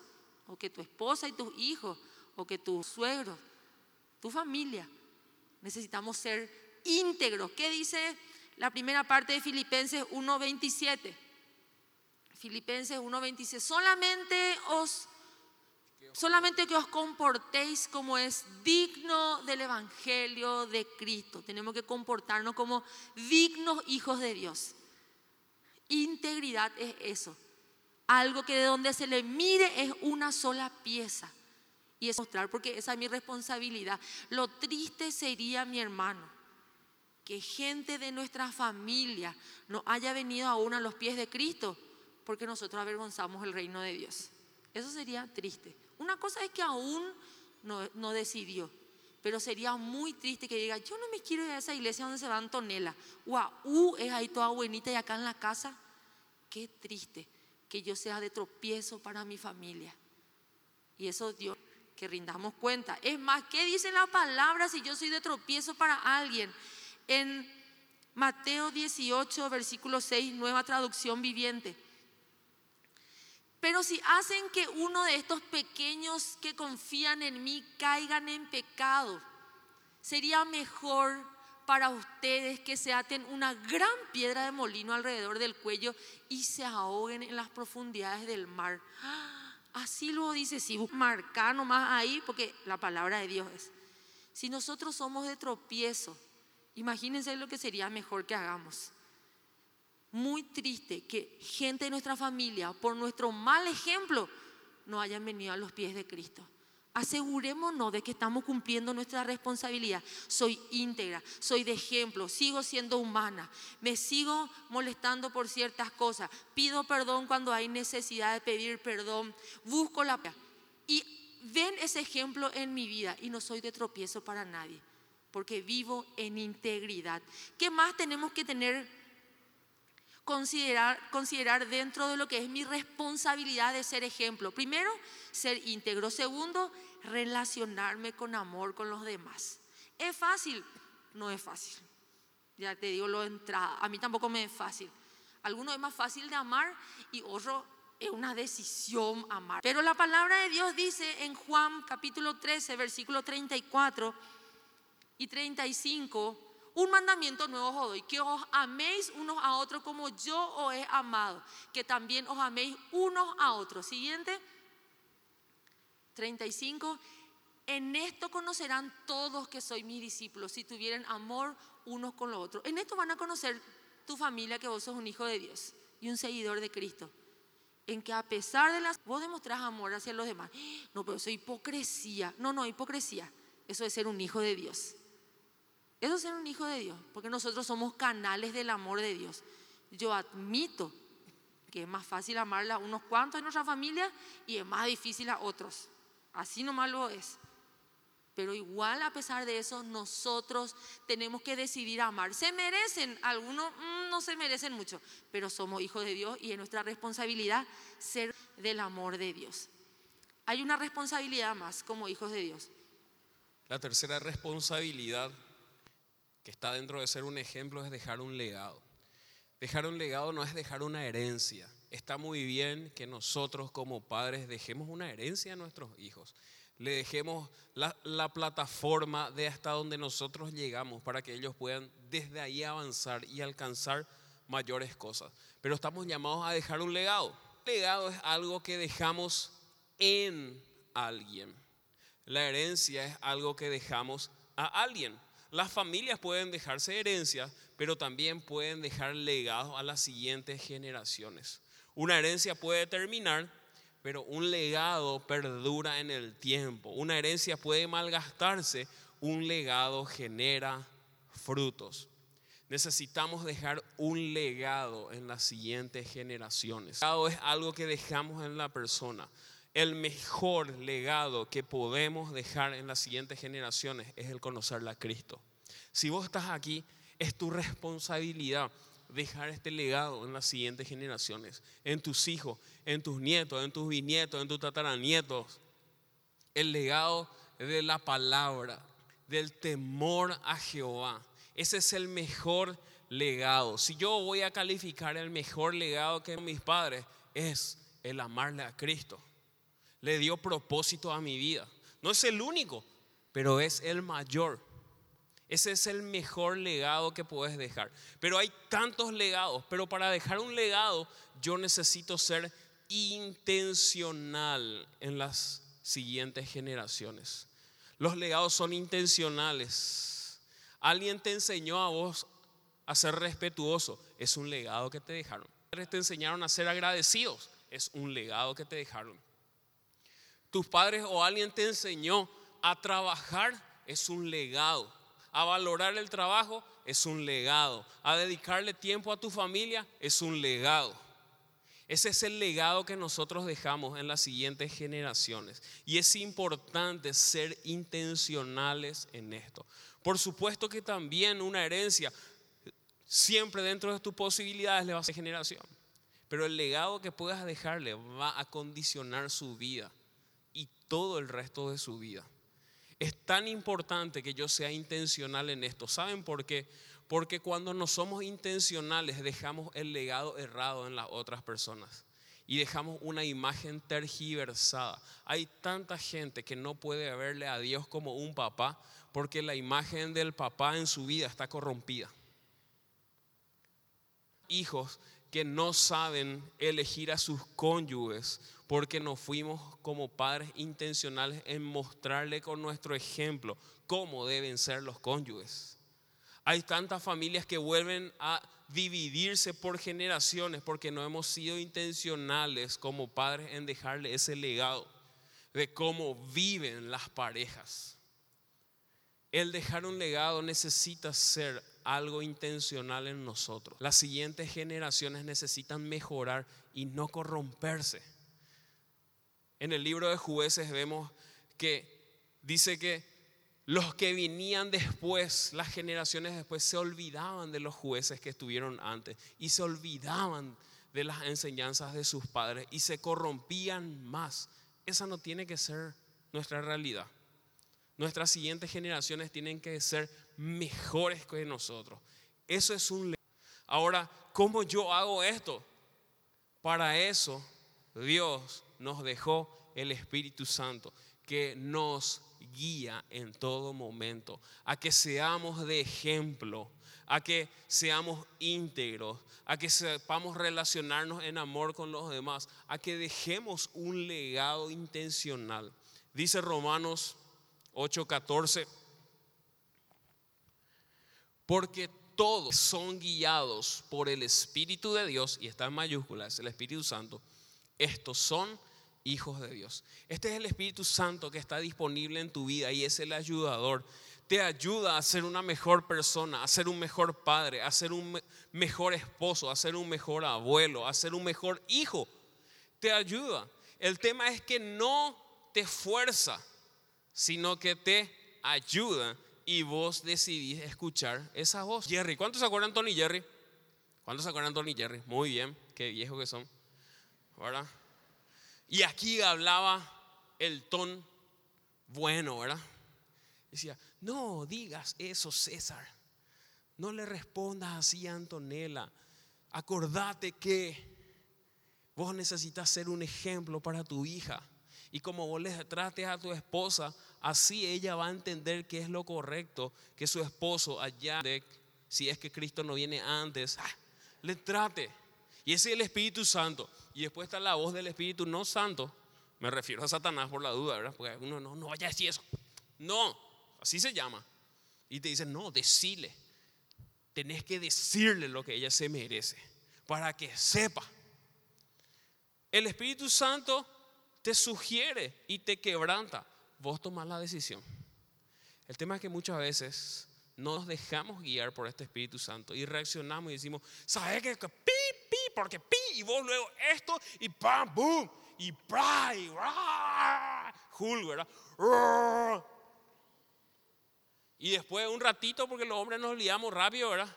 o que tu esposa y tus hijos, o que tus suegros tu familia. Necesitamos ser íntegros. ¿Qué dice la primera parte de Filipenses 1.27? Filipenses 1.27. Solamente os solamente que os comportéis como es digno del evangelio de Cristo. Tenemos que comportarnos como dignos hijos de Dios. Integridad es eso. Algo que de donde se le mire es una sola pieza y es mostrar, porque esa es mi responsabilidad. Lo triste sería, mi hermano, que gente de nuestra familia no haya venido aún a los pies de Cristo porque nosotros avergonzamos el reino de Dios. Eso sería triste. Una cosa es que aún no, no decidió, pero sería muy triste que diga, yo no me quiero ir a esa iglesia donde se va Antonella. Wow, uh, es ahí toda buenita y acá en la casa. Qué triste que yo sea de tropiezo para mi familia. Y eso Dios que rindamos cuenta. Es más, ¿qué dice la palabra si yo soy de tropiezo para alguien? En Mateo 18, versículo 6, nueva traducción viviente. Pero si hacen que uno de estos pequeños que confían en mí caigan en pecado, sería mejor para ustedes que se aten una gran piedra de molino alrededor del cuello y se ahoguen en las profundidades del mar. Así lo dice, si marca nomás ahí, porque la palabra de Dios es. Si nosotros somos de tropiezo, imagínense lo que sería mejor que hagamos. Muy triste que gente de nuestra familia, por nuestro mal ejemplo, no hayan venido a los pies de Cristo. Asegurémonos de que estamos cumpliendo nuestra responsabilidad. Soy íntegra, soy de ejemplo, sigo siendo humana, me sigo molestando por ciertas cosas, pido perdón cuando hay necesidad de pedir perdón, busco la... Y ven ese ejemplo en mi vida y no soy de tropiezo para nadie, porque vivo en integridad. ¿Qué más tenemos que tener considerar, considerar dentro de lo que es mi responsabilidad de ser ejemplo. Primero, ser íntegro. Segundo, relacionarme con amor con los demás. ¿Es fácil? No es fácil. Ya te digo lo de entrada. A mí tampoco me es fácil. Alguno es más fácil de amar y otro es una decisión amar. Pero la palabra de Dios dice en Juan capítulo 13, versículo 34 y 35 un mandamiento nuevo os doy, que os améis unos a otros como yo os he amado, que también os améis unos a otros. Siguiente, 35. En esto conocerán todos que soy mis discípulos, si tuvieran amor unos con los otros. En esto van a conocer tu familia que vos sos un hijo de Dios y un seguidor de Cristo. En que a pesar de las... Vos demostrás amor hacia los demás. No, pero eso es hipocresía. No, no, hipocresía. Eso es ser un hijo de Dios. Eso es ser un hijo de Dios, porque nosotros somos canales del amor de Dios. Yo admito que es más fácil amarla a unos cuantos en nuestra familia y es más difícil a otros. Así nomás lo es. Pero igual a pesar de eso, nosotros tenemos que decidir amar. Se merecen, algunos mm, no se merecen mucho, pero somos hijos de Dios y es nuestra responsabilidad ser del amor de Dios. Hay una responsabilidad más como hijos de Dios. La tercera responsabilidad está dentro de ser un ejemplo es dejar un legado. Dejar un legado no es dejar una herencia. Está muy bien que nosotros como padres dejemos una herencia a nuestros hijos. Le dejemos la, la, plataforma de hasta donde nosotros llegamos para que ellos puedan desde ahí avanzar y alcanzar mayores cosas. Pero estamos llamados a dejar un legado. legado es algo que dejamos en alguien. La herencia es algo que dejamos a alguien. Las familias pueden dejarse herencias, pero también pueden dejar legados a las siguientes generaciones. Una herencia puede terminar, pero un legado perdura en el tiempo. Una herencia puede malgastarse, un legado genera frutos. Necesitamos dejar un legado en las siguientes generaciones. El legado es algo que dejamos en la persona el mejor legado que podemos dejar en las siguientes generaciones es el conocerla a Cristo. Si vos estás aquí, es tu responsabilidad dejar este legado en las siguientes generaciones, en tus hijos, en tus nietos, en tus bisnietos, en tus tataranietos. El legado de la palabra, del temor a Jehová. Ese es el mejor legado. Si yo voy a calificar el mejor legado que mis padres, es el amarle a Cristo le dio propósito a mi vida. No es el único, pero es el mayor. Ese es el mejor legado que puedes dejar. Pero hay tantos legados, pero para dejar un legado yo necesito ser intencional en las siguientes generaciones. Los legados son intencionales. Alguien te enseñó a vos a ser respetuoso, es un legado que te dejaron. Te enseñaron a ser agradecidos, es un legado que te dejaron tus padres o alguien te enseñó a trabajar, es un legado. A valorar el trabajo es un legado. A dedicarle tiempo a tu familia es un legado. Ese es el legado que nosotros dejamos en las siguientes generaciones. Y es importante ser intencionales en esto. Por supuesto que también una herencia, siempre dentro de tus posibilidades le va a ser generación. Pero el legado que puedas dejarle va a condicionar su vida todo el resto de su vida. Es tan importante que yo sea intencional en esto. ¿Saben por qué? Porque cuando no somos intencionales dejamos el legado errado en las otras personas y dejamos una imagen tergiversada. Hay tanta gente que no puede verle a Dios como un papá porque la imagen del papá en su vida está corrompida. Hijos que no saben elegir a sus cónyuges porque nos fuimos como padres intencionales en mostrarle con nuestro ejemplo cómo deben ser los cónyuges. Hay tantas familias que vuelven a dividirse por generaciones porque no hemos sido intencionales como padres en dejarle ese legado de cómo viven las parejas. El dejar un legado necesita ser algo intencional en nosotros. Las siguientes generaciones necesitan mejorar y no corromperse. En el libro de jueces vemos que dice que los que venían después, las generaciones después, se olvidaban de los jueces que estuvieron antes y se olvidaban de las enseñanzas de sus padres y se corrompían más. Esa no tiene que ser nuestra realidad. Nuestras siguientes generaciones tienen que ser mejores que nosotros. Eso es un... Ahora, ¿cómo yo hago esto? Para eso Dios nos dejó el Espíritu Santo que nos guía en todo momento, a que seamos de ejemplo, a que seamos íntegros, a que sepamos relacionarnos en amor con los demás, a que dejemos un legado intencional. Dice Romanos 8:14, porque todos son guiados por el Espíritu de Dios, y está en mayúsculas, el Espíritu Santo, estos son hijos de Dios. Este es el Espíritu Santo que está disponible en tu vida y es el ayudador. Te ayuda a ser una mejor persona, a ser un mejor padre, a ser un mejor esposo, a ser un mejor abuelo, a ser un mejor hijo. Te ayuda. El tema es que no te fuerza, sino que te ayuda y vos decidís escuchar esa voz. Jerry, ¿cuántos se acuerdan Tony Jerry? ¿Cuántos se acuerdan Tony Jerry? Muy bien, qué viejo que son. ¿Verdad? Y aquí hablaba el ton bueno, ¿verdad? Decía, no digas eso, César. No le respondas así a Antonella. Acordate que vos necesitas ser un ejemplo para tu hija. Y como vos le trates a tu esposa, así ella va a entender que es lo correcto que su esposo allá, si es que Cristo no viene antes, ah, le trate. Y ese es el Espíritu Santo. Y después está la voz del Espíritu no santo. Me refiero a Satanás por la duda, ¿verdad? Porque uno no, no vaya a decir eso. No, así se llama. Y te dicen, no, decile. Tenés que decirle lo que ella se merece para que sepa. El Espíritu Santo te sugiere y te quebranta. Vos tomás la decisión. El tema es que muchas veces no nos dejamos guiar por este Espíritu Santo y reaccionamos y decimos, ¿sabes qué? Pi, pi, porque pi, y vos luego esto, y pam, boom, y pra, y ¿verdad? Y después un ratito, porque los hombres nos liamos rápido, ¿verdad?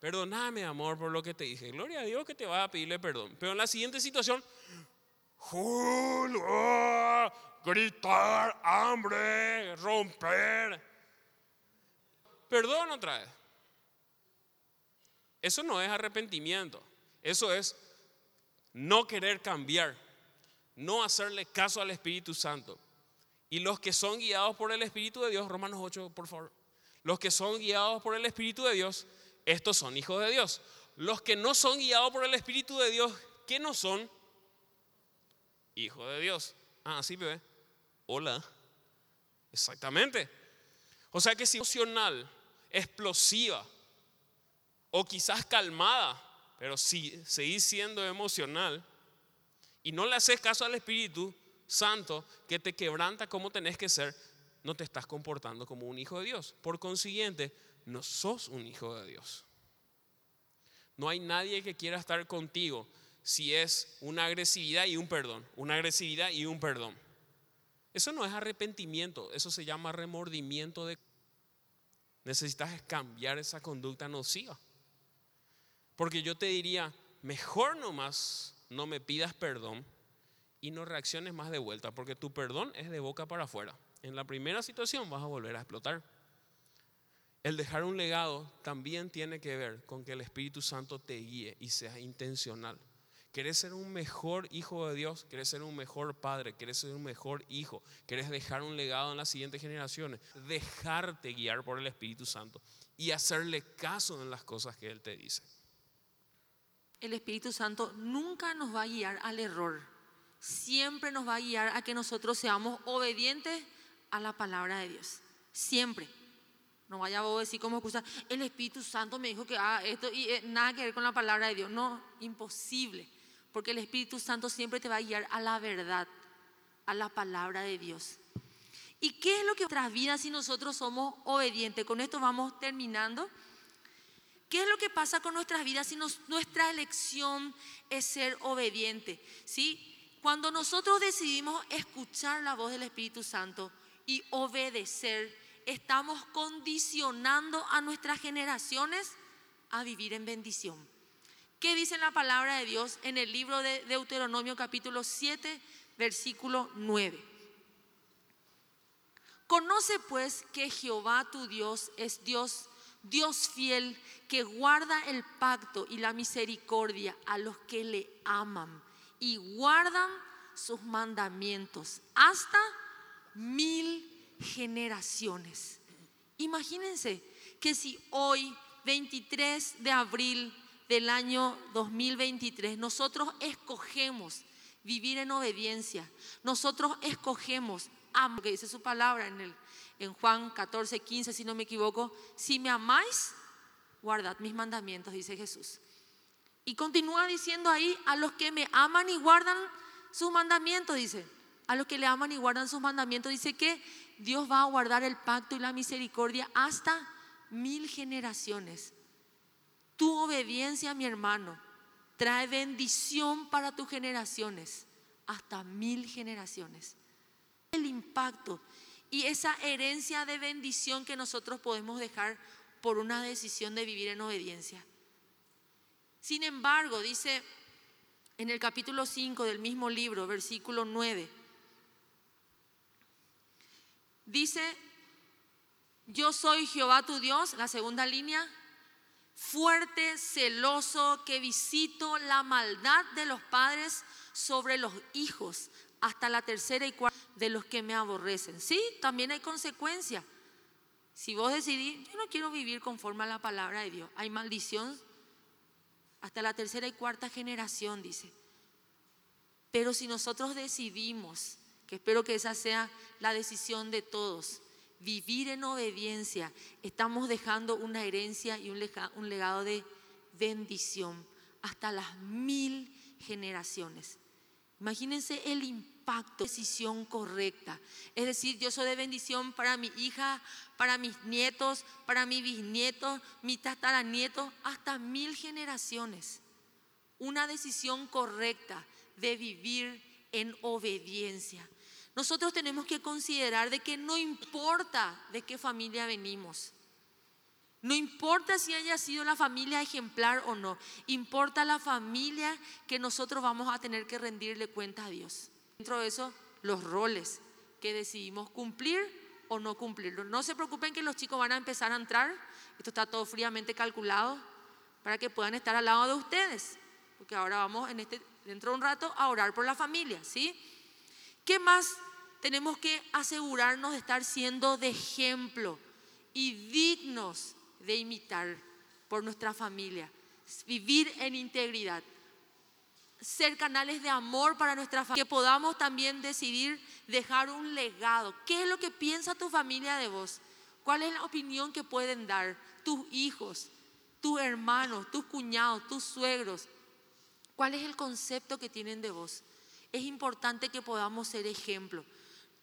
Perdóname, amor, por lo que te dije. Gloria a Dios que te va a pedirle perdón. Pero en la siguiente situación, gritar, hambre, romper perdón otra vez. Eso no es arrepentimiento, eso es no querer cambiar, no hacerle caso al Espíritu Santo. Y los que son guiados por el Espíritu de Dios, Romanos 8, por favor, los que son guiados por el Espíritu de Dios, estos son hijos de Dios. Los que no son guiados por el Espíritu de Dios, ¿qué no son? Hijos de Dios. Ah, sí, bebé. Hola. Exactamente. O sea que si emocional explosiva o quizás calmada, pero si seguís siendo emocional y no le haces caso al Espíritu Santo que te quebranta como tenés que ser, no te estás comportando como un hijo de Dios. Por consiguiente, no sos un hijo de Dios. No hay nadie que quiera estar contigo si es una agresividad y un perdón, una agresividad y un perdón. Eso no es arrepentimiento, eso se llama remordimiento de necesitas cambiar esa conducta nociva. Porque yo te diría, mejor nomás no me pidas perdón y no reacciones más de vuelta, porque tu perdón es de boca para afuera. En la primera situación vas a volver a explotar. El dejar un legado también tiene que ver con que el Espíritu Santo te guíe y sea intencional. ¿Querés ser un mejor hijo de Dios? ¿Querés ser un mejor padre? ¿Querés ser un mejor hijo? ¿Querés dejar un legado en las siguientes generaciones? Dejarte guiar por el Espíritu Santo y hacerle caso en las cosas que Él te dice. El Espíritu Santo nunca nos va a guiar al error. Siempre nos va a guiar a que nosotros seamos obedientes a la palabra de Dios. Siempre. No vaya a decir como excusa, el Espíritu Santo me dijo que esto y eh, nada que ver con la palabra de Dios. No, imposible. Porque el Espíritu Santo siempre te va a guiar a la verdad, a la palabra de Dios. ¿Y qué es lo que nuestras vidas si nosotros somos obedientes? Con esto vamos terminando. ¿Qué es lo que pasa con nuestras vidas si nuestra elección es ser obediente? ¿Sí? Cuando nosotros decidimos escuchar la voz del Espíritu Santo y obedecer, estamos condicionando a nuestras generaciones a vivir en bendición. ¿Qué dice la palabra de Dios en el libro de Deuteronomio capítulo 7, versículo 9? Conoce pues que Jehová tu Dios es Dios, Dios fiel, que guarda el pacto y la misericordia a los que le aman y guardan sus mandamientos hasta mil generaciones. Imagínense que si hoy, 23 de abril del año 2023, nosotros escogemos vivir en obediencia, nosotros escogemos amar, que dice su palabra en, el, en Juan 14, 15, si no me equivoco, si me amáis, guardad mis mandamientos, dice Jesús. Y continúa diciendo ahí, a los que me aman y guardan sus mandamientos, dice, a los que le aman y guardan sus mandamientos, dice que Dios va a guardar el pacto y la misericordia hasta mil generaciones. Tu obediencia, mi hermano, trae bendición para tus generaciones, hasta mil generaciones. El impacto y esa herencia de bendición que nosotros podemos dejar por una decisión de vivir en obediencia. Sin embargo, dice en el capítulo 5 del mismo libro, versículo 9, dice, yo soy Jehová tu Dios, la segunda línea, fuerte, celoso, que visito la maldad de los padres sobre los hijos hasta la tercera y cuarta de los que me aborrecen. Sí, también hay consecuencia. Si vos decidís, yo no quiero vivir conforme a la palabra de Dios, hay maldición hasta la tercera y cuarta generación, dice. Pero si nosotros decidimos, que espero que esa sea la decisión de todos, vivir en obediencia, estamos dejando una herencia y un legado de bendición hasta las mil generaciones. Imagínense el impacto, decisión correcta. Es decir, yo soy de bendición para mi hija, para mis nietos, para mis bisnietos, mis tataranietos, hasta mil generaciones. Una decisión correcta de vivir en obediencia. Nosotros tenemos que considerar de que no importa de qué familia venimos. No importa si haya sido la familia ejemplar o no, importa la familia que nosotros vamos a tener que rendirle cuenta a Dios. Dentro de eso, los roles que decidimos cumplir o no cumplir. No se preocupen que los chicos van a empezar a entrar, esto está todo fríamente calculado para que puedan estar al lado de ustedes, porque ahora vamos en este, dentro de un rato a orar por la familia, ¿sí? ¿Qué más tenemos que asegurarnos de estar siendo de ejemplo y dignos de imitar por nuestra familia? Vivir en integridad. Ser canales de amor para nuestra familia. Que podamos también decidir dejar un legado. ¿Qué es lo que piensa tu familia de vos? ¿Cuál es la opinión que pueden dar tus hijos, tus hermanos, tus cuñados, tus suegros? ¿Cuál es el concepto que tienen de vos? Es importante que podamos ser ejemplo.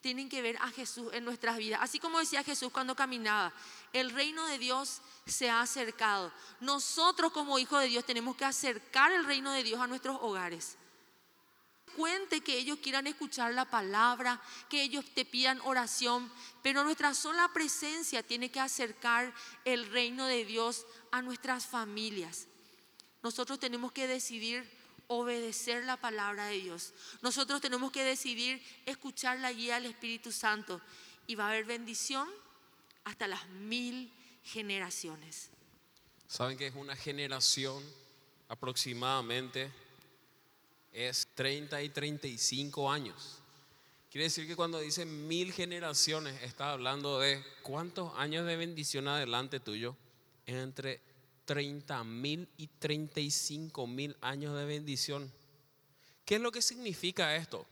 Tienen que ver a Jesús en nuestras vidas. Así como decía Jesús cuando caminaba, el reino de Dios se ha acercado. Nosotros como hijos de Dios tenemos que acercar el reino de Dios a nuestros hogares. Cuente que ellos quieran escuchar la palabra, que ellos te pidan oración, pero nuestra sola presencia tiene que acercar el reino de Dios a nuestras familias. Nosotros tenemos que decidir obedecer la palabra de Dios. Nosotros tenemos que decidir escuchar la guía del Espíritu Santo y va a haber bendición hasta las mil generaciones. ¿Saben que es una generación aproximadamente es 30 y 35 años. Quiere decir que cuando dice mil generaciones, está hablando de cuántos años de bendición adelante tuyo, entre 30 mil y 35 mil años de bendición. ¿Qué es lo que significa esto?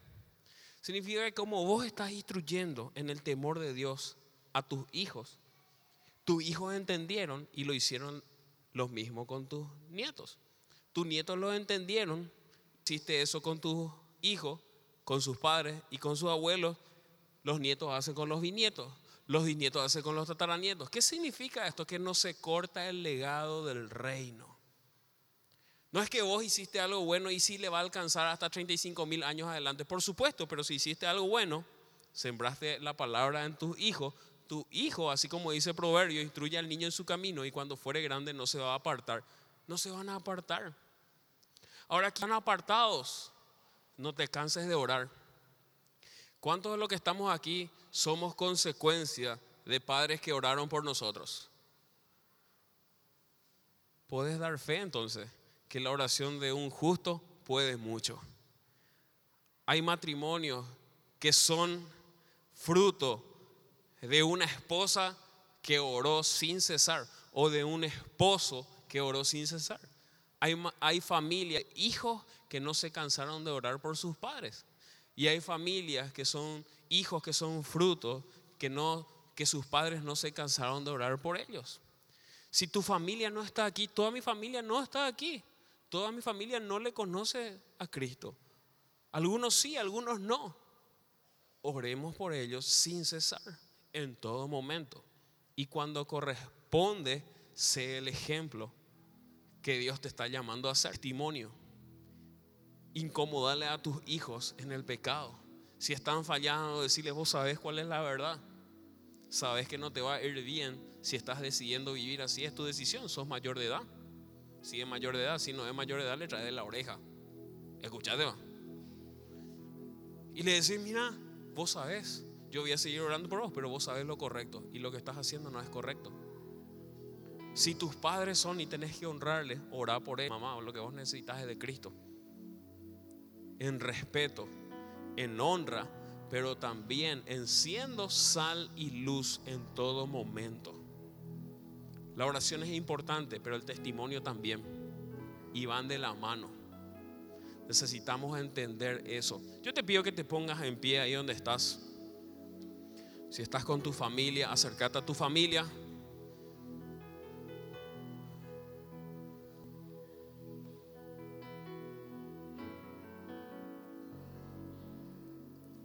Significa que como vos estás instruyendo en el temor de Dios a tus hijos, tus hijos entendieron y lo hicieron lo mismo con tus nietos. Tus nietos lo entendieron, hiciste eso con tus hijos, con sus padres y con sus abuelos, los nietos hacen con los bisnietos, los bisnietos hacen con los tataranietos. ¿Qué significa esto? Que no se corta el legado del reino. No es que vos hiciste algo bueno y sí le va a alcanzar hasta 35 mil años adelante, por supuesto, pero si hiciste algo bueno, sembraste la palabra en tus hijos, tu hijo, así como dice Proverbio, instruye al niño en su camino y cuando fuere grande no se va a apartar. No se van a apartar. Ahora que están apartados, no te canses de orar. ¿Cuántos de los que estamos aquí somos consecuencia de padres que oraron por nosotros? Puedes dar fe entonces que la oración de un justo puede mucho. Hay matrimonios que son fruto de una esposa que oró sin cesar o de un esposo que oró sin cesar. Hay, hay familias, hijos que no se cansaron de orar por sus padres. Y hay familias que son hijos que son frutos que no que sus padres no se cansaron de orar por ellos. Si tu familia no está aquí, toda mi familia no está aquí. Toda mi familia no le conoce a Cristo. Algunos sí, algunos no. Oremos por ellos sin cesar, en todo momento. Y cuando corresponde, sé el ejemplo que Dios te está llamando a ser. Testimonio. Incomodarle a tus hijos en el pecado. Si están fallando, decirles, vos sabés cuál es la verdad. Sabes que no te va a ir bien si estás decidiendo vivir así. Es tu decisión, sos mayor de edad. Si es mayor de edad, si no es mayor de edad, le trae de la oreja. Escuchate, va. Y le decís, mira, vos sabés, yo voy a seguir orando por vos, pero vos sabés lo correcto. Y lo que estás haciendo no es correcto. Si tus padres son y tenés que honrarles, orar por ellos, mamá, lo que vos necesitas es de Cristo. En respeto, en honra, pero también en siendo sal y luz en todo momento. La oración es importante, pero el testimonio también. Y van de la mano. Necesitamos entender eso. Yo te pido que te pongas en pie ahí donde estás. Si estás con tu familia, acércate a tu familia.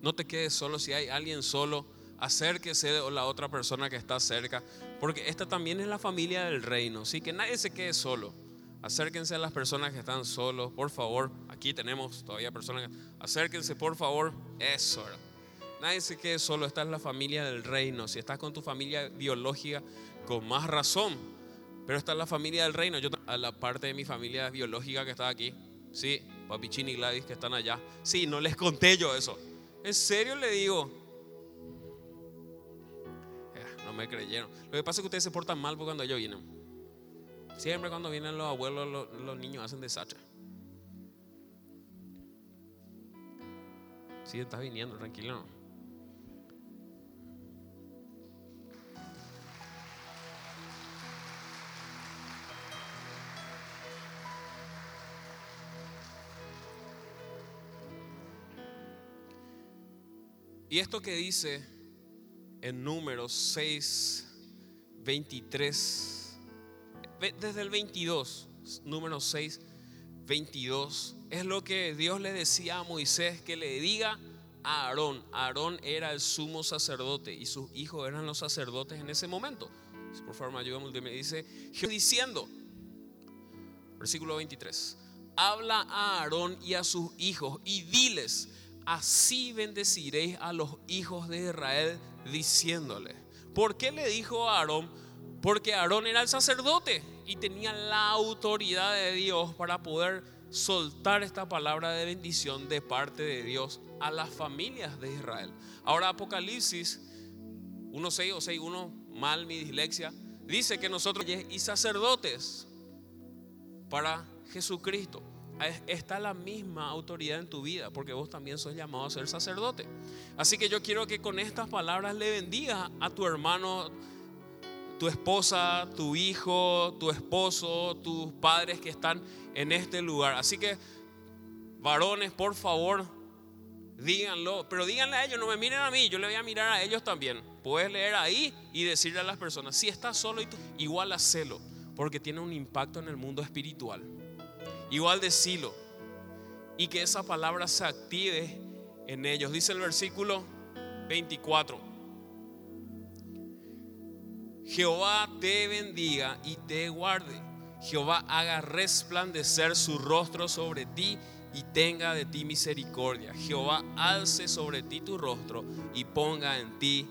No te quedes solo si hay alguien solo acérquese a la otra persona que está cerca, porque esta también es la familia del reino, así que nadie se quede solo. Acérquense a las personas que están solos, por favor. Aquí tenemos todavía personas. Acérquense, por favor. Eso. Nadie se quede solo. Esta es la familia del reino. Si estás con tu familia biológica, con más razón. Pero esta es la familia del reino. Yo a la parte de mi familia biológica que está aquí. Sí, Papichín y Gladys que están allá. Sí, no les conté yo eso. En serio le digo, me creyeron. Lo que pasa es que ustedes se portan mal porque cuando yo vienen. Siempre cuando vienen los abuelos, los, niños hacen desastre. Sí, estás viniendo, tranquilo. Y esto que dice en números 6, 23, desde el 22, número 6, 22, es lo que Dios le decía a Moisés que le diga a Aarón. Aarón era el sumo sacerdote y sus hijos eran los sacerdotes en ese momento. Por favor, me ayúdame, me dice, diciendo, versículo 23, habla a Aarón y a sus hijos y diles, así bendeciréis a los hijos de Israel diciéndole. ¿Por qué le dijo a Aarón? Porque Aarón era el sacerdote y tenía la autoridad de Dios para poder soltar esta palabra de bendición de parte de Dios a las familias de Israel. Ahora Apocalipsis 1.6 o 6.1, mal mi dislexia, dice que nosotros y sacerdotes para Jesucristo. Está la misma autoridad en tu vida, porque vos también sos llamado a ser sacerdote. Así que yo quiero que con estas palabras le bendiga a tu hermano, tu esposa, tu hijo, tu esposo, tus padres que están en este lugar. Así que, varones, por favor, díganlo, pero díganle a ellos, no me miren a mí, yo le voy a mirar a ellos también. Puedes leer ahí y decirle a las personas, si estás solo, igual hacelo, porque tiene un impacto en el mundo espiritual. Igual decilo. Y que esa palabra se active en ellos. Dice el versículo 24. Jehová te bendiga y te guarde. Jehová haga resplandecer su rostro sobre ti y tenga de ti misericordia. Jehová alce sobre ti tu rostro y ponga en ti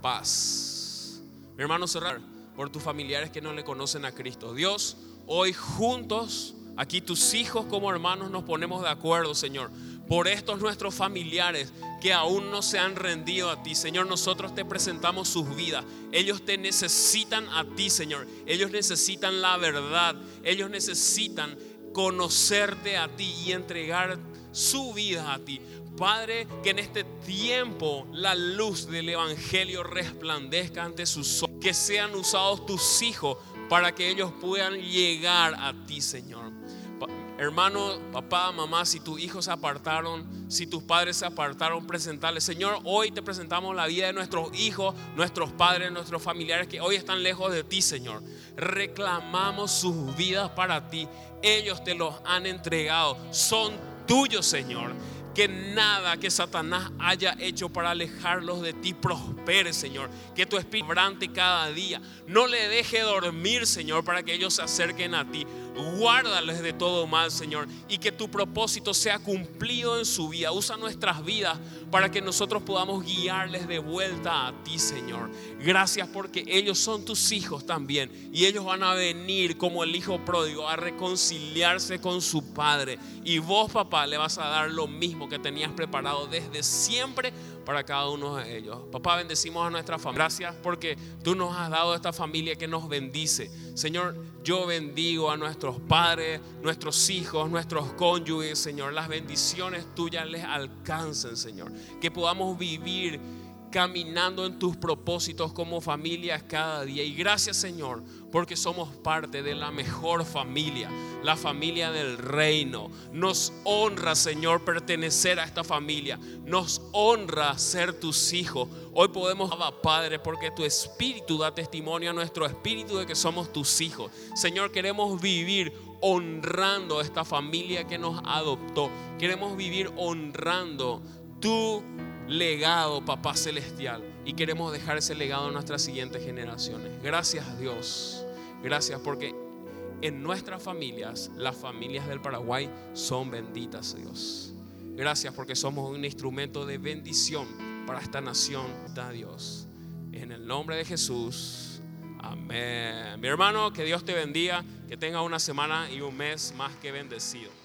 paz. Mi hermano, cerrar por tus familiares que no le conocen a Cristo. Dios, hoy juntos, aquí tus hijos como hermanos nos ponemos de acuerdo, Señor. Por estos nuestros familiares que aún no se han rendido a ti, Señor, nosotros te presentamos sus vidas. Ellos te necesitan a ti, Señor. Ellos necesitan la verdad. Ellos necesitan conocerte a ti y entregar su vida a ti. Padre, que en este tiempo la luz del Evangelio resplandezca ante sus ojos, que sean usados tus hijos para que ellos puedan llegar a ti, Señor. Hermano, papá, mamá, si tus hijos se apartaron, si tus padres se apartaron, presentarles. Señor, hoy te presentamos la vida de nuestros hijos, nuestros padres, nuestros familiares que hoy están lejos de ti, Señor. Reclamamos sus vidas para ti. Ellos te los han entregado. Son tuyos, Señor. Que nada que Satanás haya hecho para alejarlos de ti prospere, Señor. Que tu espíritu brante cada día. No le deje dormir, Señor, para que ellos se acerquen a ti. Guárdales de todo mal, Señor. Y que tu propósito sea cumplido en su vida. Usa nuestras vidas para que nosotros podamos guiarles de vuelta a ti, Señor. Gracias porque ellos son tus hijos también. Y ellos van a venir como el hijo pródigo a reconciliarse con su padre. Y vos, papá, le vas a dar lo mismo que tenías preparado desde siempre para cada uno de ellos. Papá, bendecimos a nuestra familia. Gracias porque tú nos has dado esta familia que nos bendice. Señor, yo bendigo a nuestros padres, nuestros hijos, nuestros cónyuges, Señor. Las bendiciones tuyas les alcancen, Señor. Que podamos vivir caminando en tus propósitos como familia cada día. Y gracias Señor, porque somos parte de la mejor familia, la familia del reino. Nos honra Señor pertenecer a esta familia. Nos honra ser tus hijos. Hoy podemos, Padre, porque tu espíritu da testimonio a nuestro espíritu de que somos tus hijos. Señor, queremos vivir honrando a esta familia que nos adoptó. Queremos vivir honrando tu legado, Papá Celestial. Y queremos dejar ese legado a nuestras siguientes generaciones. Gracias Dios. Gracias porque en nuestras familias, las familias del Paraguay son benditas, Dios. Gracias porque somos un instrumento de bendición para esta nación, da Dios. En el nombre de Jesús. Amén. Mi hermano, que Dios te bendiga, que tenga una semana y un mes más que bendecido.